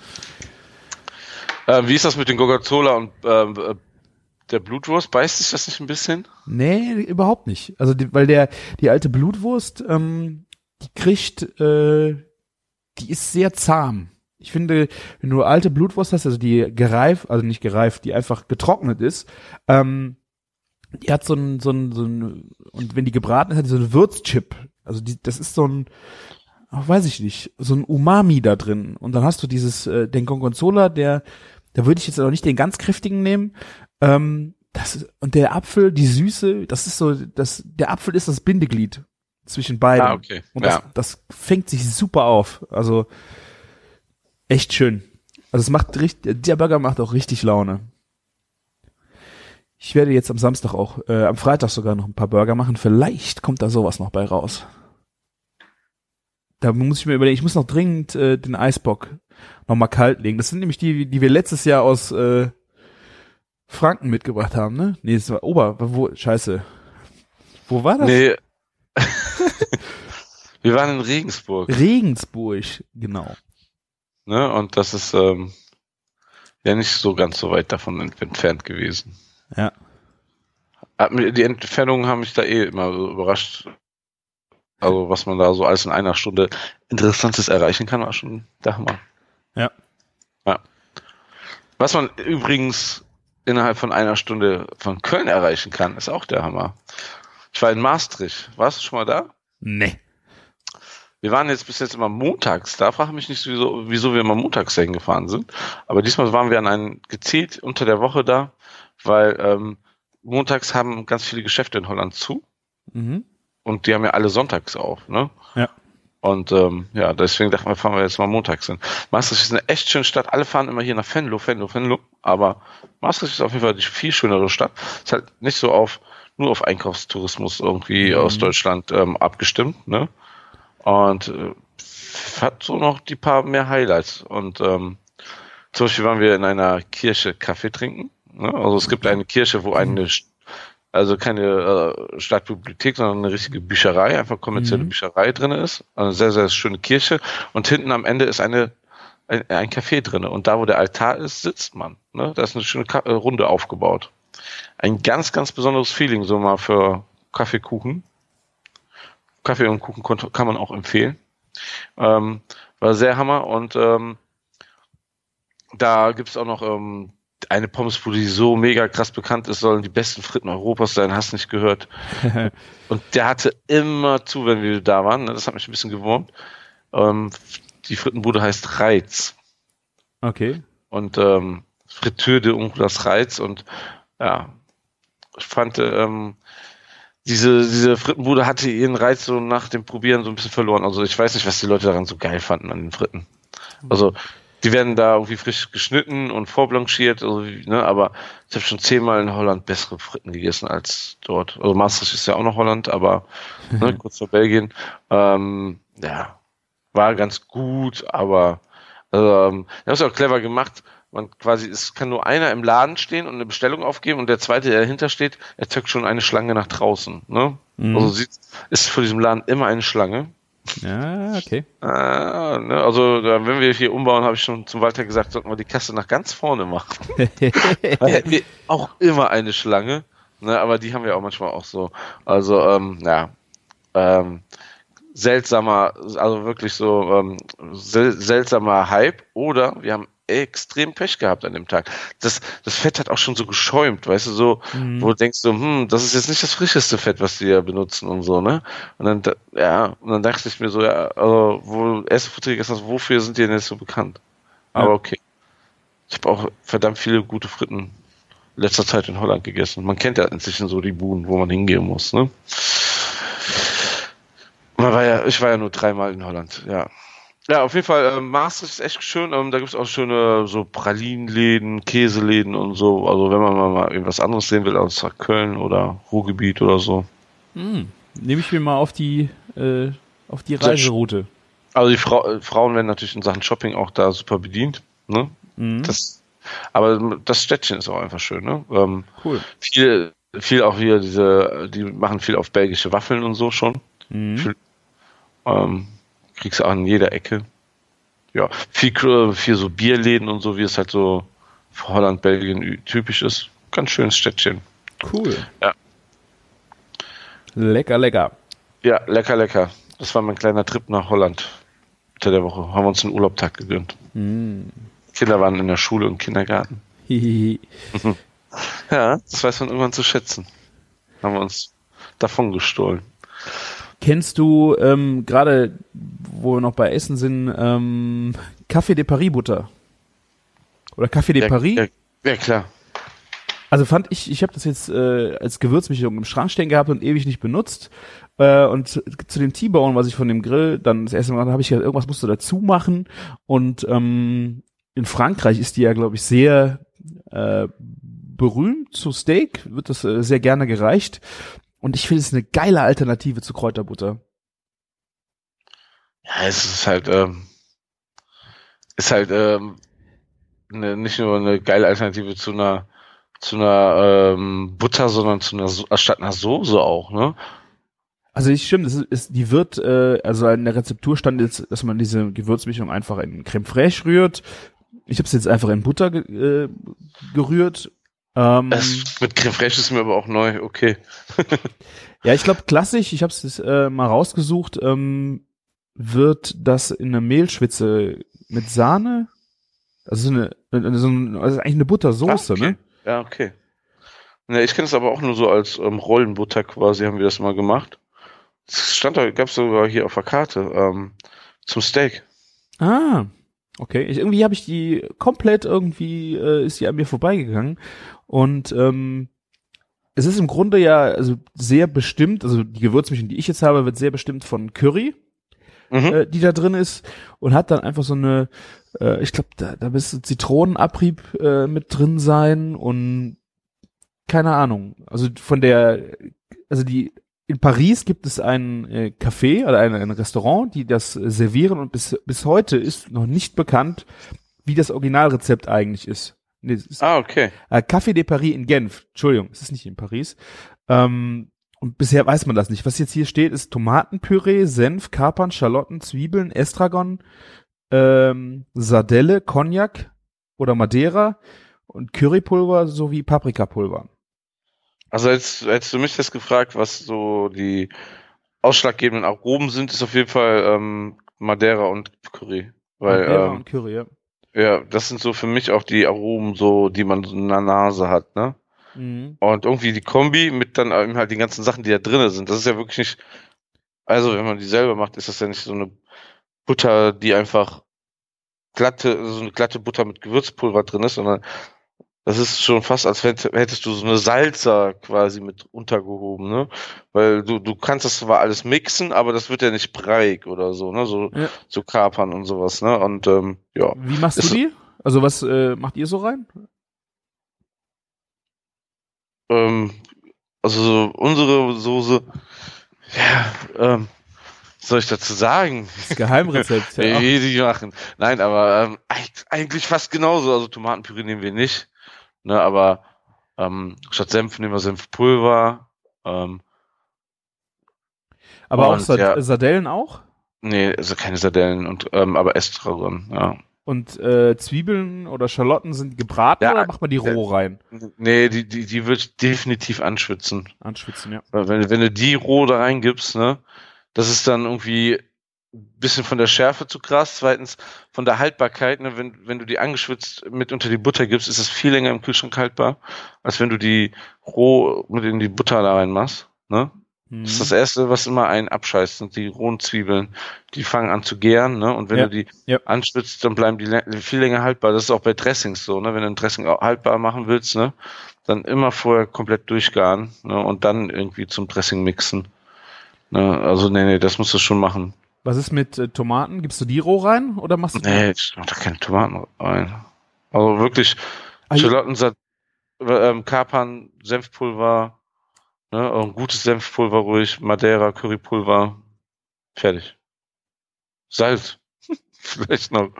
Ähm, wie ist das mit den Gorgonzola und ähm, äh, der Blutwurst? Beißt sich das nicht ein bisschen? Nee, überhaupt nicht. Also, die, weil der, die alte Blutwurst, ähm, die kriegt, äh, die ist sehr zahm. Ich finde, wenn du alte Blutwurst hast, also die gereift, also nicht gereift, die einfach getrocknet ist, ähm, die hat so ein, so ein, so ein, und wenn die gebraten ist, hat die so einen Würzchip. Also die, das ist so ein, ach, weiß ich nicht, so ein Umami da drin. Und dann hast du dieses, äh, den Gorgonzola, der, da würde ich jetzt auch nicht den ganz kräftigen nehmen. Ähm, das und der Apfel, die Süße, das ist so, das, der Apfel ist das Bindeglied zwischen beiden. Ah, okay. Und das, Ja. das fängt sich super auf. Also echt schön. Also es macht richtig, der Burger macht auch richtig Laune. Ich werde jetzt am Samstag auch, äh, am Freitag sogar noch ein paar Burger machen. Vielleicht kommt da sowas noch bei raus. Da muss ich mir überlegen, ich muss noch dringend äh, den Eisbock noch mal kalt legen. Das sind nämlich die, die wir letztes Jahr aus äh, Franken mitgebracht haben, ne? Nee, das war Ober, wo, scheiße. Wo war das? Nee. Wir waren in Regensburg, Regensburg, genau. ne? Und das ist ähm, ja nicht so ganz so weit davon ent entfernt gewesen. Ja. Die Entfernungen haben mich da eh immer so überrascht. Also was man da so alles in einer Stunde Interessantes erreichen kann, war schon der Hammer. Ja. Ja. Was man übrigens innerhalb von einer Stunde von Köln erreichen kann, ist auch der Hammer. Ich war in Maastricht. Warst du schon mal da? Nee. Wir waren jetzt bis jetzt immer montags da. Frage mich nicht, wieso, wieso wir immer montags dahin gefahren sind. Aber diesmal waren wir an einen gezielt unter der Woche da, weil ähm, montags haben ganz viele Geschäfte in Holland zu Mhm. und die haben ja alle sonntags auf, ne? Ja. Und ähm, ja, deswegen dachten wir, fahren wir jetzt mal montags hin. Maastricht ist eine echt schöne Stadt. Alle fahren immer hier nach Venlo, Venlo, Venlo. Aber Maastricht ist auf jeden Fall die viel schönere Stadt. Ist halt nicht so auf nur auf Einkaufstourismus irgendwie Mhm. aus Deutschland ähm, abgestimmt, ne? Und äh, hat so noch die paar mehr Highlights. Und ähm, zum Beispiel waren wir in einer Kirche Kaffee trinken. Ne? Also es gibt eine Kirche, wo eine also keine äh, Stadtbibliothek, sondern eine richtige Bücherei, einfach kommerzielle Mhm. Bücherei drin ist. Eine sehr, sehr schöne Kirche. Und hinten am Ende ist eine ein, ein Café drinne. Und da, wo der Altar ist, sitzt man. Ne? Da ist eine schöne Ka äh, Runde aufgebaut. Ein ganz, ganz besonderes Feeling, so mal für Kaffeekuchen. Kaffee und Kuchen kann man auch empfehlen. Ähm, war sehr Hammer und ähm, da gibt's auch noch ähm, eine Pommesbude, die so mega krass bekannt ist, sollen die besten Fritten Europas sein, hast nicht gehört. Und der hatte immer zu, wenn wir da waren. Ne? Das hat mich ein bisschen gewurmt. Ähm, die Frittenbude heißt Reiz. Okay. Und ähm, Fritteur de Unclas Reiz. Und ja, ich fand, ähm, diese, diese Frittenbude hatte ihren Reiz so nach dem Probieren so ein bisschen verloren. Also ich weiß nicht, was die Leute daran so geil fanden an den Fritten. Also die werden da irgendwie frisch geschnitten und vorblanchiert, also, ne, aber ich habe schon zehnmal in Holland bessere Fritten gegessen als dort. Also Maastricht ist ja auch noch Holland, aber ne, kurz vor Belgien. Ähm, ja, war ganz gut, aber ähm, er ist auch clever gemacht. Man quasi, es kann nur einer im Laden stehen und eine Bestellung aufgeben und der zweite, der dahinter steht, erzeugt schon eine Schlange nach draußen. Ne? Mhm. Also sieht, ist vor diesem Laden immer eine Schlange. Ja, okay. Äh, ne, also wenn wir hier umbauen, habe ich schon zum Walter gesagt, sollten wir die Kasse nach ganz vorne machen. Da hätten wir auch immer eine Schlange, ne, aber die haben wir auch manchmal auch so. Also, ähm, ja, ähm, seltsamer, also wirklich so ähm, sel seltsamer Hype. Oder wir haben extrem Pech gehabt an dem Tag. Das, das Fett hat auch schon so geschäumt, weißt du, so, Mhm. wo du denkst so, hm, das ist jetzt nicht das frischeste Fett, was die ja benutzen und so, ne? Und dann, da- ja, und dann dachte ich mir so, ja, also, wo erste Verträge ist das, wofür sind die denn jetzt so bekannt? Aber Ja. okay. Ich habe auch verdammt viele gute Fritten letzter Zeit in Holland gegessen. Man kennt ja inzwischen so die Buden, wo man hingehen muss, ne? Man war ja, ich war ja nur dreimal in Holland, ja. Ja, auf jeden Fall, ähm, Maastricht ist echt schön. Ähm, da gibt's auch schöne so Pralinenläden, Käseläden und so. Also wenn man mal, irgendwas anderes sehen will, außer Köln oder Ruhrgebiet oder so. Hm. Nehme ich mir mal auf die, äh, auf die Reiseroute. Also die Frau, äh, Frauen werden natürlich in Sachen Shopping auch da super bedient. Ne? Mhm. Das, aber das Städtchen ist auch einfach schön. Ne? Ähm, cool. viel, viel auch hier diese, die machen viel auf belgische Waffeln und so schon. Mhm. Viel- Ähm, kriegst du auch in jeder Ecke. Ja, viel, viel so Bierläden und so, wie es halt so für Holland, Belgien typisch ist. Ganz schönes Städtchen. Cool. Ja. Lecker, lecker. Ja, lecker, lecker. Das war mein kleiner Trip nach Holland. Unter der Woche haben wir uns einen Urlaubtag gegönnt. Mhm. Kinder waren in der Schule und Kindergarten. Ja, das weiß man irgendwann zu schätzen. Haben wir uns davon gestohlen. Kennst du ähm, gerade, wo wir noch bei Essen sind, ähm, Café de Paris Butter? Oder Café de ja, Paris? Ja, ja, klar. Also fand ich, ich habe das jetzt äh, als Gewürzmischung im Schrank stehen gehabt und ewig nicht benutzt. Äh, und zu, zu dem T-Bone, was ich von dem Grill dann das erste Mal habe ich gedacht, irgendwas musst du dazu machen. Und ähm, in Frankreich ist die ja, glaube ich, sehr äh, berühmt zu Steak, wird das äh, sehr gerne gereicht. Und ich finde es eine geile Alternative zu Kräuterbutter. Ja, es ist halt, ähm, ist halt ähm, ne, nicht nur eine geile Alternative zu einer zu einer ähm, Butter, sondern zu einer So- statt einer Soße auch, ne? Also ich stimmt, ist, es, die wird, äh, also in der Rezeptur stand jetzt, dass man diese Gewürzmischung einfach in Creme fraiche rührt. Ich habe es jetzt einfach in Butter ge äh, gerührt. Ähm, Es, mit Fraiche ist mir aber auch neu, okay. ja, ich glaube klassisch, ich habe es äh, mal rausgesucht, ähm, wird das in einer Mehlschwitze mit Sahne, also so eine, eine so ein, also eigentlich eine Buttersoße, Ah, okay. ne? Ja, okay. Ne, ich kenne es aber auch nur so als ähm, Rollenbutter quasi, haben wir das mal gemacht. Das stand da, gab es sogar hier auf der Karte, ähm, zum Steak. Ah, okay. Ich, irgendwie habe ich die komplett irgendwie äh, ist die an mir vorbeigegangen und ähm, es ist im Grunde ja also sehr bestimmt, also die Gewürzmischung, die ich jetzt habe, wird sehr bestimmt von Curry, Mhm. äh, die da drin ist und hat dann einfach so eine, äh, ich glaube, da, da müsste Zitronenabrieb äh, mit drin sein und keine Ahnung. Also von der, also die in Paris gibt es ein äh, Café oder ein, ein Restaurant, die das äh, servieren und bis bis heute ist noch nicht bekannt, wie das Originalrezept eigentlich ist. Nee, ist Ah, okay. äh, Café de Paris in Genf. Entschuldigung, es ist nicht in Paris. Ähm, und bisher weiß man das nicht. Was jetzt hier steht, ist Tomatenpüree, Senf, Kapern, Schalotten, Zwiebeln, Estragon, ähm, Sardelle, Cognac oder Madeira und Currypulver sowie Paprikapulver. Also jetzt hättest du mich jetzt gefragt, was so die ausschlaggebenden Aromen sind, ist auf jeden Fall ähm, Madeira und Curry. Weil Madeira ähm, und Curry, ja. ja, das sind so für mich auch die Aromen, so die man so in der Nase hat, ne? Mhm. Und irgendwie die Kombi mit dann eben halt die ganzen Sachen, die da drin sind. Das ist ja wirklich nicht. Also, wenn man die selber macht, ist das ja nicht so eine Butter, die einfach glatte, so eine glatte Butter mit Gewürzpulver drin ist, sondern das ist schon fast, als hätt- hättest du so eine Salsa quasi mit untergehoben, ne? Weil du, du kannst das zwar alles mixen, aber das wird ja nicht breiig oder so, ne? So, Ja. so Kapern und sowas, ne? Und ähm, ja. Wie machst Ist- du die? Also was äh, macht ihr so rein? Ähm, also so unsere Soße, ja, ähm, was soll ich dazu sagen? Das Geheimrezept. ja. Wie die machen. Nein, aber ähm, eig- eigentlich fast genauso. Also Tomatenpüree nehmen wir nicht. Ne, aber ähm, statt Senf nehmen wir Senfpulver. Ähm, Aber auch Sard ja. Sardellen auch? Nee, also keine Sardellen und ähm, aber Estragon, ja. Und äh, Zwiebeln oder Schalotten sind gebraten Ja, oder macht man die äh, roh rein? Nee, die, die, die wird definitiv anschwitzen. Anschwitzen, ja. Weil wenn, wenn du die roh da reingibst, ne, das ist dann irgendwie bisschen von der Schärfe zu krass. Zweitens von der Haltbarkeit, ne, wenn, wenn du die angeschwitzt mit unter die Butter gibst, ist es viel länger im Kühlschrank haltbar, als wenn du die roh mit in die Butter da reinmachst. Ne? Das ist das Mhm. Erste, was immer einen abscheißt, sind die rohen Zwiebeln. Die fangen an zu gären, ne? Und wenn Ja, du die ja. anschwitzt, dann bleiben die viel länger haltbar. Das ist auch bei Dressings so, ne? Wenn du ein Dressing auch haltbar machen willst, ne? Dann immer vorher komplett durchgaren, ne? Und dann irgendwie zum Dressing mixen. Ne? Also, nee, nee, das musst du schon machen. Was ist mit äh, Tomaten? Gibst du die roh rein oder machst du Nee, ich mach da keine Tomaten rein. Also wirklich, Ah, ähm, Kapern, Senfpulver, ne, ein gutes Senfpulver ruhig, Madeira, Currypulver, fertig. Salz, vielleicht noch.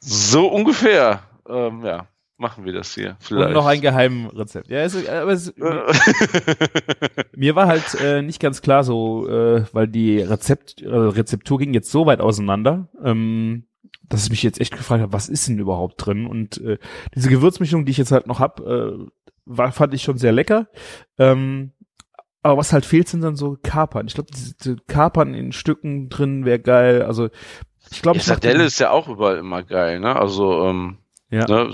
So ungefähr, ähm, ja, machen wir das hier. Vielleicht. Und noch ein Geheimrezept. Ja, es, aber es, mir war halt äh, nicht ganz klar so, äh, weil die Rezept, äh, Rezeptur ging jetzt so weit auseinander, ähm, dass ich mich jetzt echt gefragt habe, was ist denn überhaupt drin? Und äh, diese Gewürzmischung, die ich jetzt halt noch hab, äh, war, fand ich schon sehr lecker. Ähm, aber was halt fehlt, sind dann so Kapern. Ich glaube, diese, diese Kapern in Stücken drin wäre geil. Also ich glaube, ja, Sardelle ist ja auch überall immer geil, ne? Also, ähm, Ja. ne,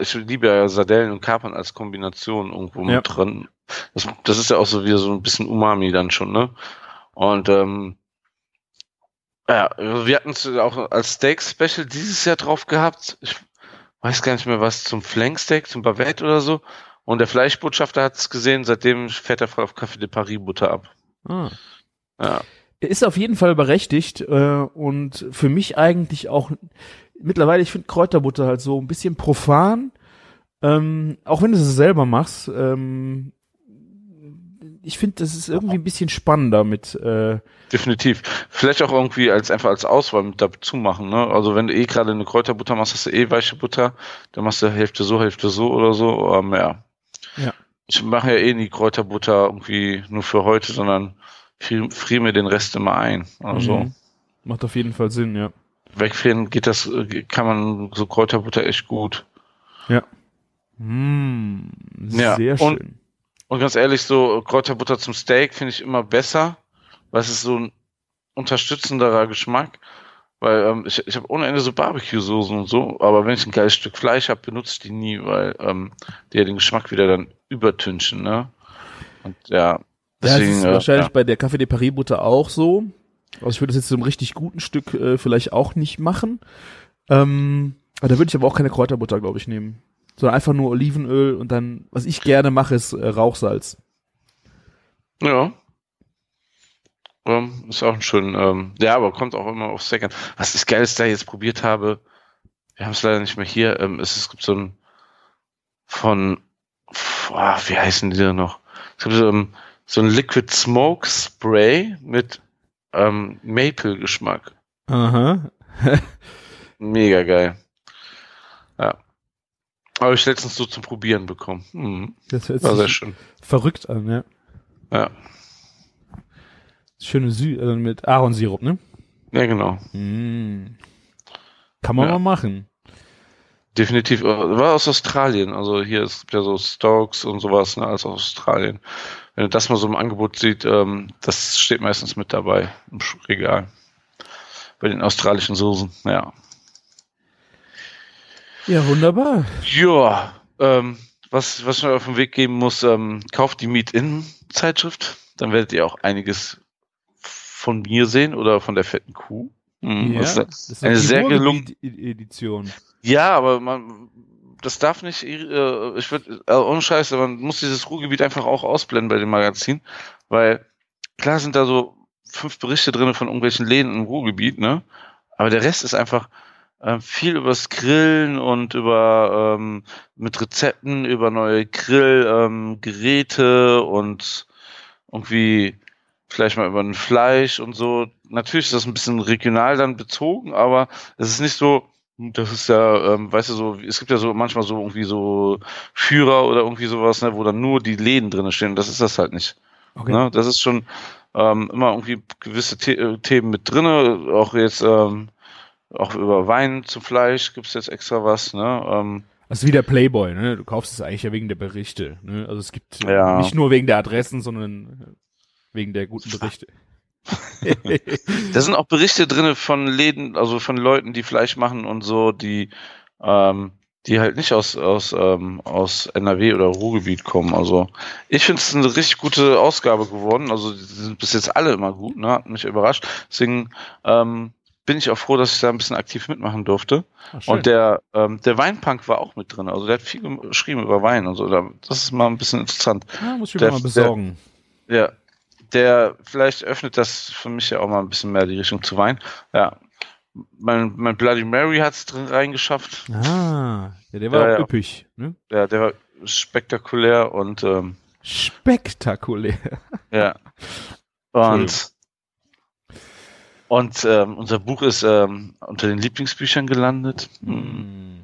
ich liebe ja Sardellen und Kapern als Kombination irgendwo Ja. mit drin. Das, das ist ja auch so wieder so ein bisschen Umami dann schon, ne? Und ähm, ja, wir hatten es auch als Steak Special dieses Jahr drauf gehabt. Ich weiß gar nicht mehr was zum Flanksteak, zum Bavette oder so. Und der Fleischbotschafter hat es gesehen, seitdem fährt er voll auf Café de Paris Butter ab. ah. Ja. Er ist auf jeden Fall berechtigt äh, und für mich eigentlich auch mittlerweile, ich finde Kräuterbutter halt so ein bisschen profan, ähm, auch wenn du es selber machst. Ähm, ich finde, das ist irgendwie ein bisschen spannender mit. Äh, Definitiv. Vielleicht auch irgendwie als einfach als Auswahl mit dazu machen, ne? Also wenn du eh gerade eine Kräuterbutter machst, hast du eh weiche Butter, dann machst du Hälfte so, Hälfte so oder so. Ähm, ja. Ja. Ich mache ja eh nie Kräuterbutter irgendwie nur für heute, sondern friere frier mir den Rest immer ein. Also mhm. Macht auf jeden Fall Sinn, ja. wegfrieren geht das, kann man so Kräuterbutter echt gut. Ja, sehr und- schön. Und ganz ehrlich, so Kräuterbutter zum Steak finde ich immer besser, weil es ist so ein unterstützenderer Geschmack. Weil ähm, ich, ich habe ohne Ende so Barbecue-Soßen und so, aber wenn ich ein geiles Stück Fleisch habe, benutze ich die nie, weil ähm, die ja den Geschmack wieder dann übertünchen, ne? Und ja, Ja, deswegen, es ist wahrscheinlich ja. bei der Café de Paris Butter auch so. Also ich würde das jetzt so einem richtig guten Stück äh, vielleicht auch nicht machen. Ähm, aber da würde ich aber auch keine Kräuterbutter, glaube ich, nehmen. Sondern einfach nur Olivenöl und dann, was ich gerne mache, ist äh, Rauchsalz. Ja. Ähm, ist auch ein schön, ähm, ja, aber kommt auch immer auf Steak an. Was ich geiles da jetzt probiert habe, wir haben es leider nicht mehr hier, ähm, es, es gibt so ein von, boah, wie heißen die denn noch? Es gibt so, ähm, so ein Liquid Smoke Spray mit ähm, Maple-Geschmack. Aha. Mega geil. Ja. Habe ich letztens so zum Probieren bekommen. Mhm. Das hört War sehr sich schön. verrückt an, ja. Ja. Schöne Sü äh, mit Ahornsirup, ne? Ja, genau. Mm. Kann man Ja. mal machen. Definitiv. War aus Australien. Also hier es gibt ja so Stokes und sowas, ne, als aus Australien. Wenn du das mal so im Angebot sieht, ähm, das steht meistens mit dabei im Regal. Bei den australischen Soßen, ja. Ja, wunderbar. Ja, ähm, was, was mir auf den Weg geben muss, ähm, kauft die Meet-In-Zeitschrift. Dann werdet ihr auch einiges von mir sehen oder von der fetten Kuh. Mhm, ja, das ist eine die sehr gelungen. Ruhrgebiet-Edition. Ja, aber man, das darf nicht, äh, ich würde, also ohne Scheiße, man muss dieses Ruhrgebiet einfach auch ausblenden bei dem Magazin, weil klar sind da so fünf Berichte drin von irgendwelchen Läden im Ruhrgebiet, ne? Aber der Rest ist einfach äh, viel übers Grillen und über ähm, mit Rezepten, über neue Grillgeräte ähm, und irgendwie vielleicht mal über ein Fleisch und so. Natürlich ist das ein bisschen regional dann bezogen, aber es ist nicht so, das ist ja, ähm, weißt du, so, es gibt ja so manchmal so irgendwie so Führer oder irgendwie sowas, ne, wo dann nur die Läden drin stehen. Das ist das halt nicht. Okay. Ne? Das ist schon ähm, immer irgendwie gewisse The äh, Themen mit drinne, auch jetzt ähm, auch über Wein zum Fleisch gibt's jetzt extra was. Ne? Ähm, Also wie der Playboy, ne? Du kaufst es eigentlich ja wegen der Berichte. Ne? Also es gibt Ja. nicht nur wegen der Adressen, sondern wegen der guten Berichte. Da sind auch Berichte drinne von Läden, also von Leuten, die Fleisch machen und so, die, ähm, die halt nicht aus, aus, ähm, aus NRW oder Ruhrgebiet kommen. Also ich finde es eine richtig gute Ausgabe geworden. Also die sind bis jetzt alle immer gut, ne? Hat mich überrascht. Deswegen ähm, bin ich auch froh, dass ich da ein bisschen aktiv mitmachen durfte. Ach. Und der, ähm, der Weinpunk war auch mit drin. Also der hat viel geschrieben über Wein und so. Da- Das ist mal ein bisschen interessant. ja, muss ich mir der- mal besorgen. Ja, der vielleicht öffnet das für mich ja auch mal ein bisschen mehr die Richtung zu Wein. Ja, mein, mein Bloody Mary hat es drin reingeschafft. Ah, ja, der war Ja, auch üppig. Ne? Ja, der war spektakulär und ähm, Spektakulär. ja. Und, und ähm, unser Buch ist ähm, unter den Lieblingsbüchern gelandet. Hm.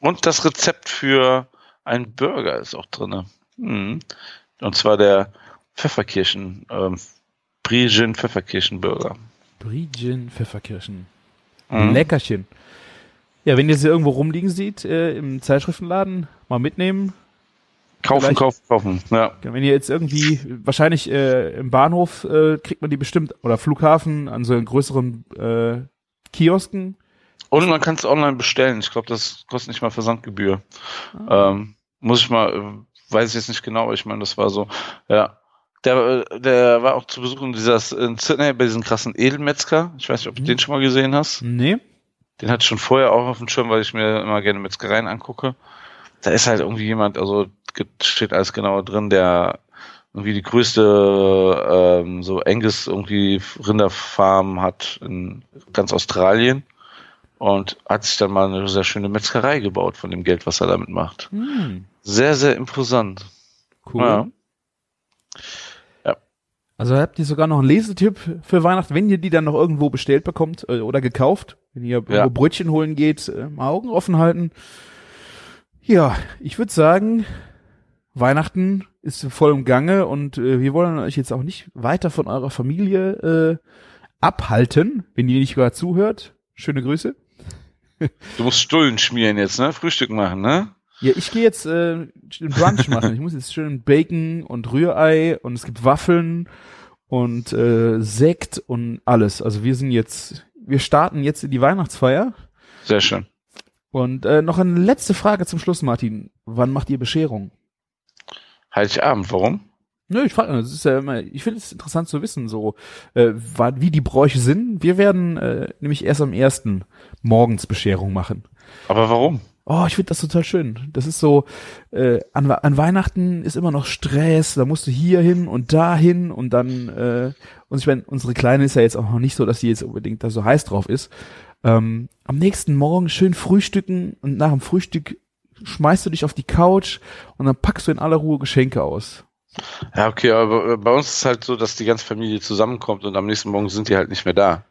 Und das Rezept für einen Burger ist auch drin. Hm. Und zwar der Pfefferkirchen, ähm, Brie-Gin Pfefferkirchen-Burger. Bridgen Pfefferkirschen. Mhm. Leckerchen. Ja, wenn ihr sie irgendwo rumliegen seht, äh, im Zeitschriftenladen, mal mitnehmen. Kaufen, Vielleicht- kaufen, kaufen. Ja. Wenn ihr jetzt irgendwie, wahrscheinlich äh, im Bahnhof äh, kriegt man die bestimmt, oder Flughafen an so größeren äh, Kiosken. Und man kann es online bestellen. Ich glaube, das kostet nicht mal Versandgebühr. Ah. Ähm, muss ich mal, äh, weiß ich jetzt nicht genau, aber ich meine, das war so, ja. Der, äh, der war auch zu Besuch in dieser, in Sydney bei diesem krassen Edelmetzger. Ich weiß nicht, ob du Mhm. den schon mal gesehen hast. Nee. Den hatte ich schon vorher auch auf dem Schirm, weil ich mir immer gerne Metzgereien angucke. Da ist halt irgendwie jemand, also steht alles genauer drin, der irgendwie die größte ähm, so Angus irgendwie Rinderfarm hat in ganz Australien und hat sich dann mal eine sehr schöne Metzgerei gebaut von dem Geld, was er damit macht. Hm, Sehr, sehr imposant. cool. Ja. Ja. Also habt ihr sogar noch einen Lesetipp für Weihnachten, wenn ihr die dann noch irgendwo bestellt bekommt äh, oder gekauft, wenn ihr irgendwo Brötchen holen geht, äh, mal Augen offen halten. Ja, ich würde sagen, Weihnachten ist voll im Gange und äh, wir wollen euch jetzt auch nicht weiter von eurer Familie äh, abhalten, wenn ihr nicht gerade zuhört. Schöne Grüße. Du musst Stullen schmieren jetzt, ne? Frühstück machen, ne? Ja, ich gehe jetzt äh, einen Brunch machen. Ich muss jetzt schön Bacon und Rührei und es gibt Waffeln und äh, Sekt und alles. Also wir sind jetzt, wir starten jetzt in die Weihnachtsfeier. Sehr schön. Und äh, noch eine letzte Frage zum Schluss, Martin. Wann macht ihr Bescherung? Heiligabend, warum? Nö, ich frage, das ist ja immer, ich finde es interessant zu wissen, so äh, wie die Bräuche sind. Wir werden äh, nämlich erst am ersten morgens Bescherung machen. Aber warum? Oh, ich finde das total schön. Das ist so, äh, an, an Weihnachten ist immer noch Stress, da musst du hier hin und da hin und dann, äh, und ich meine, unsere Kleine ist ja jetzt auch noch nicht so, dass sie jetzt unbedingt da so heiß drauf ist. Ähm, am nächsten Morgen schön frühstücken und nach dem Frühstück schmeißt du dich auf die Couch und dann packst du in aller Ruhe Geschenke aus. Ja, okay, aber bei uns ist es halt so, dass die ganze Familie zusammenkommt und am nächsten Morgen sind die halt nicht mehr da.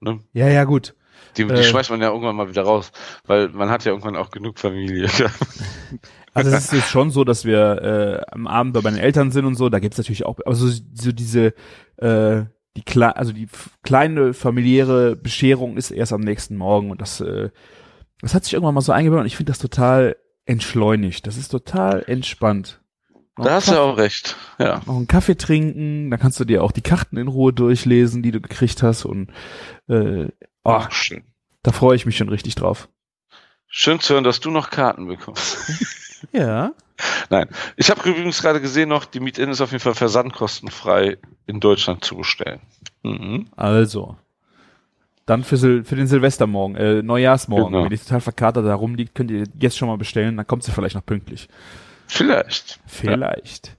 Ne? Ja, ja, gut. Die, die Äh. schmeißt man ja irgendwann mal wieder raus, weil man hat ja irgendwann auch genug Familie. Also es ist jetzt schon so, dass wir äh, am Abend bei meinen Eltern sind und so, da gibt's natürlich auch, also so diese, äh, die Kle also die kleine familiäre Bescherung ist erst am nächsten Morgen und das, äh, das hat sich irgendwann mal so eingebaut und ich finde das total entschleunigt. Das ist total entspannt. Noch da hast du Kaffee- ja auch recht. Ja. noch einen Kaffee trinken, dann kannst du dir auch die Karten in Ruhe durchlesen, die du gekriegt hast und äh, oh, Ach, schön. da freue ich mich schon richtig drauf. Schön zu hören, dass du noch Karten bekommst. Ja. Nein. Ich habe übrigens gerade gesehen noch, die Meet-In ist auf jeden Fall versandkostenfrei in Deutschland zu bestellen. Mhm. Also. Dann für, Sil für den Silvestermorgen, äh, Neujahrsmorgen, Genau. wenn die total verkatert da rumliegt, könnt ihr jetzt schon mal bestellen, dann kommt sie vielleicht noch pünktlich. Vielleicht. Vielleicht.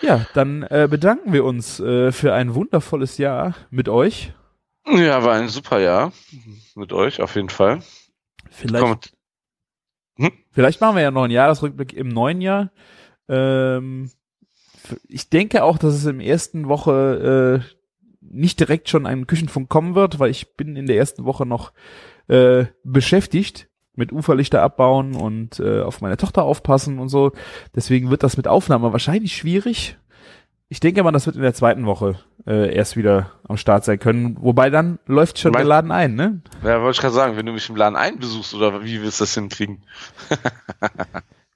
Ja, dann äh, bedanken wir uns äh, für ein wundervolles Jahr mit euch. Ja, war ein super Jahr mit euch, auf jeden Fall. Vielleicht, Kommt. vielleicht machen wir ja noch einen Jahresrückblick im neuen Jahr. Ähm, ich denke auch, dass es im ersten Woche äh, nicht direkt schon ein Küchenfunk kommen wird, weil ich bin in der ersten Woche noch äh, beschäftigt mit Uferlichter abbauen und äh, auf meine Tochter aufpassen und so. Deswegen wird das mit Aufnahme wahrscheinlich schwierig. Ich denke mal, das wird in der zweiten Woche äh, erst wieder am Start sein können. Wobei dann läuft schon Mein- der Laden ein, ne? Ja, wollte ich gerade sagen, wenn du mich im Laden einbesuchst oder wie willst du das hinkriegen?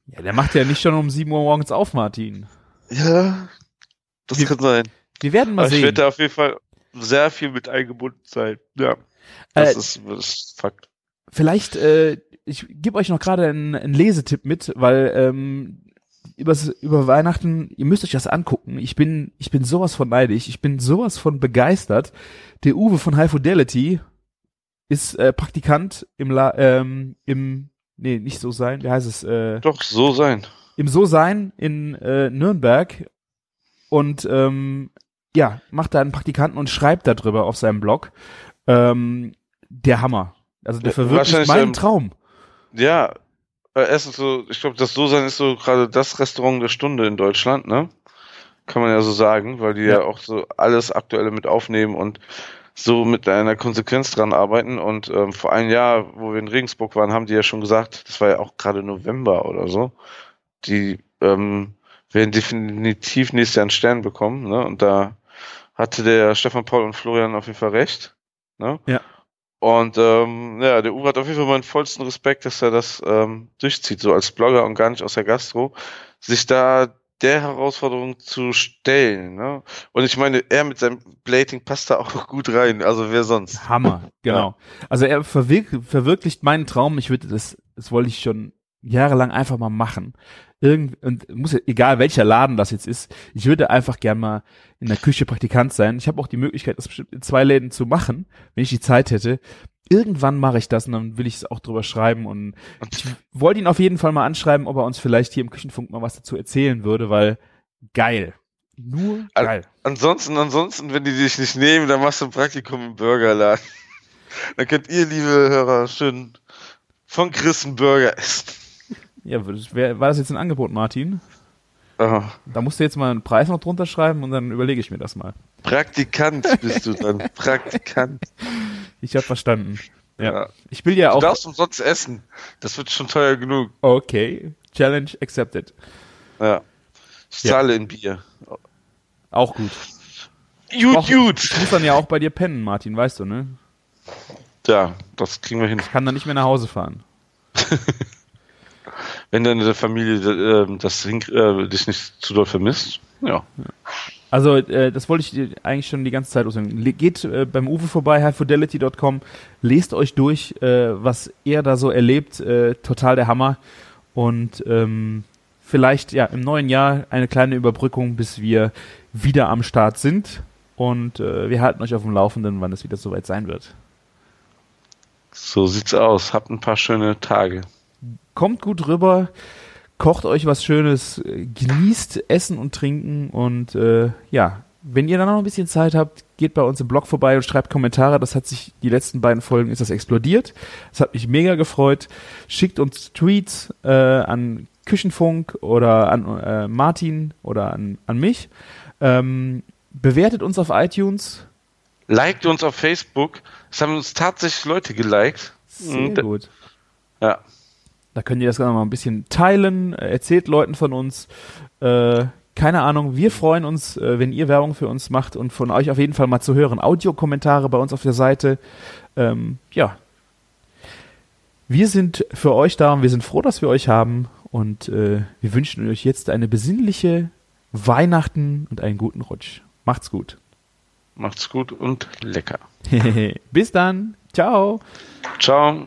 Ja, der macht ja nicht schon um 7 Uhr morgens auf, Martin. Ja, das Wir- kann sein. Wir werden mal Aber ich sehen. werde da auf jeden Fall sehr viel mit eingebunden sein. Ja, das, Äh, ist, das ist Fakt. Vielleicht, äh, ich gebe euch noch gerade einen, einen Lesetipp mit, weil ähm, übers, über Weihnachten, ihr müsst euch das angucken. Ich bin, ich bin sowas von neidisch, ich bin sowas von begeistert. Der Uwe von High Fidelity ist äh, Praktikant im, La ähm, im, nee, nicht so sein, wie heißt es, äh, Doch, so sein. im So sein in äh, Nürnberg und ähm, ja, macht da einen Praktikanten und schreibt darüber auf seinem Blog. Ähm, der Hammer. Also der verwirklicht meinen Traum. Ja, äh, erstens so, ich glaube, das So-Sein ist so gerade das Restaurant der Stunde in Deutschland, ne? Kann man ja so sagen, weil die ja, Ja. auch so alles Aktuelle mit aufnehmen und so mit einer Konsequenz dran arbeiten. Und ähm, vor einem Jahr, wo wir in Regensburg waren, haben die ja schon gesagt, das war ja auch gerade November oder so, die ähm, werden definitiv nächstes Jahr einen Stern bekommen, ne? Und da hatte der Stefan Paul und Florian auf jeden Fall recht, ne? Ja. Und ähm, ja, der Uwe hat auf jeden Fall meinen vollsten Respekt, dass er das ähm, durchzieht, so als Blogger und gar nicht aus der Gastro, sich da der Herausforderung zu stellen. Ne? Und ich meine, er mit seinem Plating passt da auch gut rein. Also wer sonst? Hammer, genau. Also er verwirk verwirklicht meinen Traum. Ich würde das, das wollte ich schon jahrelang einfach mal machen. Irgend, und muss ja, egal welcher Laden das jetzt ist, ich würde einfach gern mal in der Küche Praktikant sein. Ich habe auch die Möglichkeit, das bestimmt in zwei Läden zu machen, wenn ich die Zeit hätte. Irgendwann mache ich das und dann will ich es auch drüber schreiben und ich wollte ihn auf jeden Fall mal anschreiben, ob er uns vielleicht hier im Küchenfunk mal was dazu erzählen würde, weil geil. Nur geil. Ansonsten, ansonsten, wenn die dich nicht nehmen, dann machst du ein Praktikum im Burgerladen. Dann könnt ihr, liebe Hörer, schön von Chris einen Burger essen. Ja, wär, war das jetzt ein Angebot, Martin? Aha. Da musst du jetzt mal einen Preis noch drunter schreiben und dann überlege ich mir das mal. Praktikant bist du dann. Praktikant. Ich habe verstanden. Ja. Ja. Ich will ja Du auch. darfst umsonst essen. Das wird schon teuer genug. Okay. Challenge accepted. Ja. Ich Ja. zahle in Bier. Auch gut. Gut, gut. Ich muss dann ja auch bei dir pennen, Martin, weißt du, ne? Ja, das kriegen wir hin. Ich kann dann nicht mehr nach Hause fahren. Wenn deine Familie äh, das äh, dich nicht zu doll vermisst, ja. Also, äh, das wollte ich eigentlich schon die ganze Zeit sagen. Le- Geht äh, beim Uwe vorbei, highfidelity.com, lest euch durch, äh, was er da so erlebt. Äh, total der Hammer. Und ähm, vielleicht ja im neuen Jahr eine kleine Überbrückung, bis wir wieder am Start sind. Und wir halten euch auf dem Laufenden, wann es wieder soweit sein wird. So sieht's aus. Habt ein paar schöne Tage. Kommt gut rüber, kocht euch was Schönes, genießt Essen und Trinken und äh, ja, wenn ihr dann noch ein bisschen Zeit habt, geht bei uns im Blog vorbei und schreibt Kommentare. Das hat sich die letzten beiden Folgen ist das explodiert. Das hat mich mega gefreut. Schickt uns Tweets äh, an Küchenfunk oder an äh, Martin oder an, an mich. Ähm, bewertet uns auf iTunes. Liked uns auf Facebook. Es haben uns tatsächlich Leute geliked. Sehr Mhm, gut. Ja. Da könnt ihr das Ganze mal ein bisschen teilen, äh, erzählt Leuten von uns. Äh, keine Ahnung, wir freuen uns, äh, wenn ihr Werbung für uns macht und von euch auf jeden Fall mal zu hören. Audiokommentare bei uns auf der Seite. Ähm, ja. Wir sind für euch da und wir sind froh, dass wir euch haben. Und äh, wir wünschen euch jetzt eine besinnliche Weihnachten und einen guten Rutsch. Macht's gut. Macht's gut und lecker. Bis dann. Ciao. Ciao.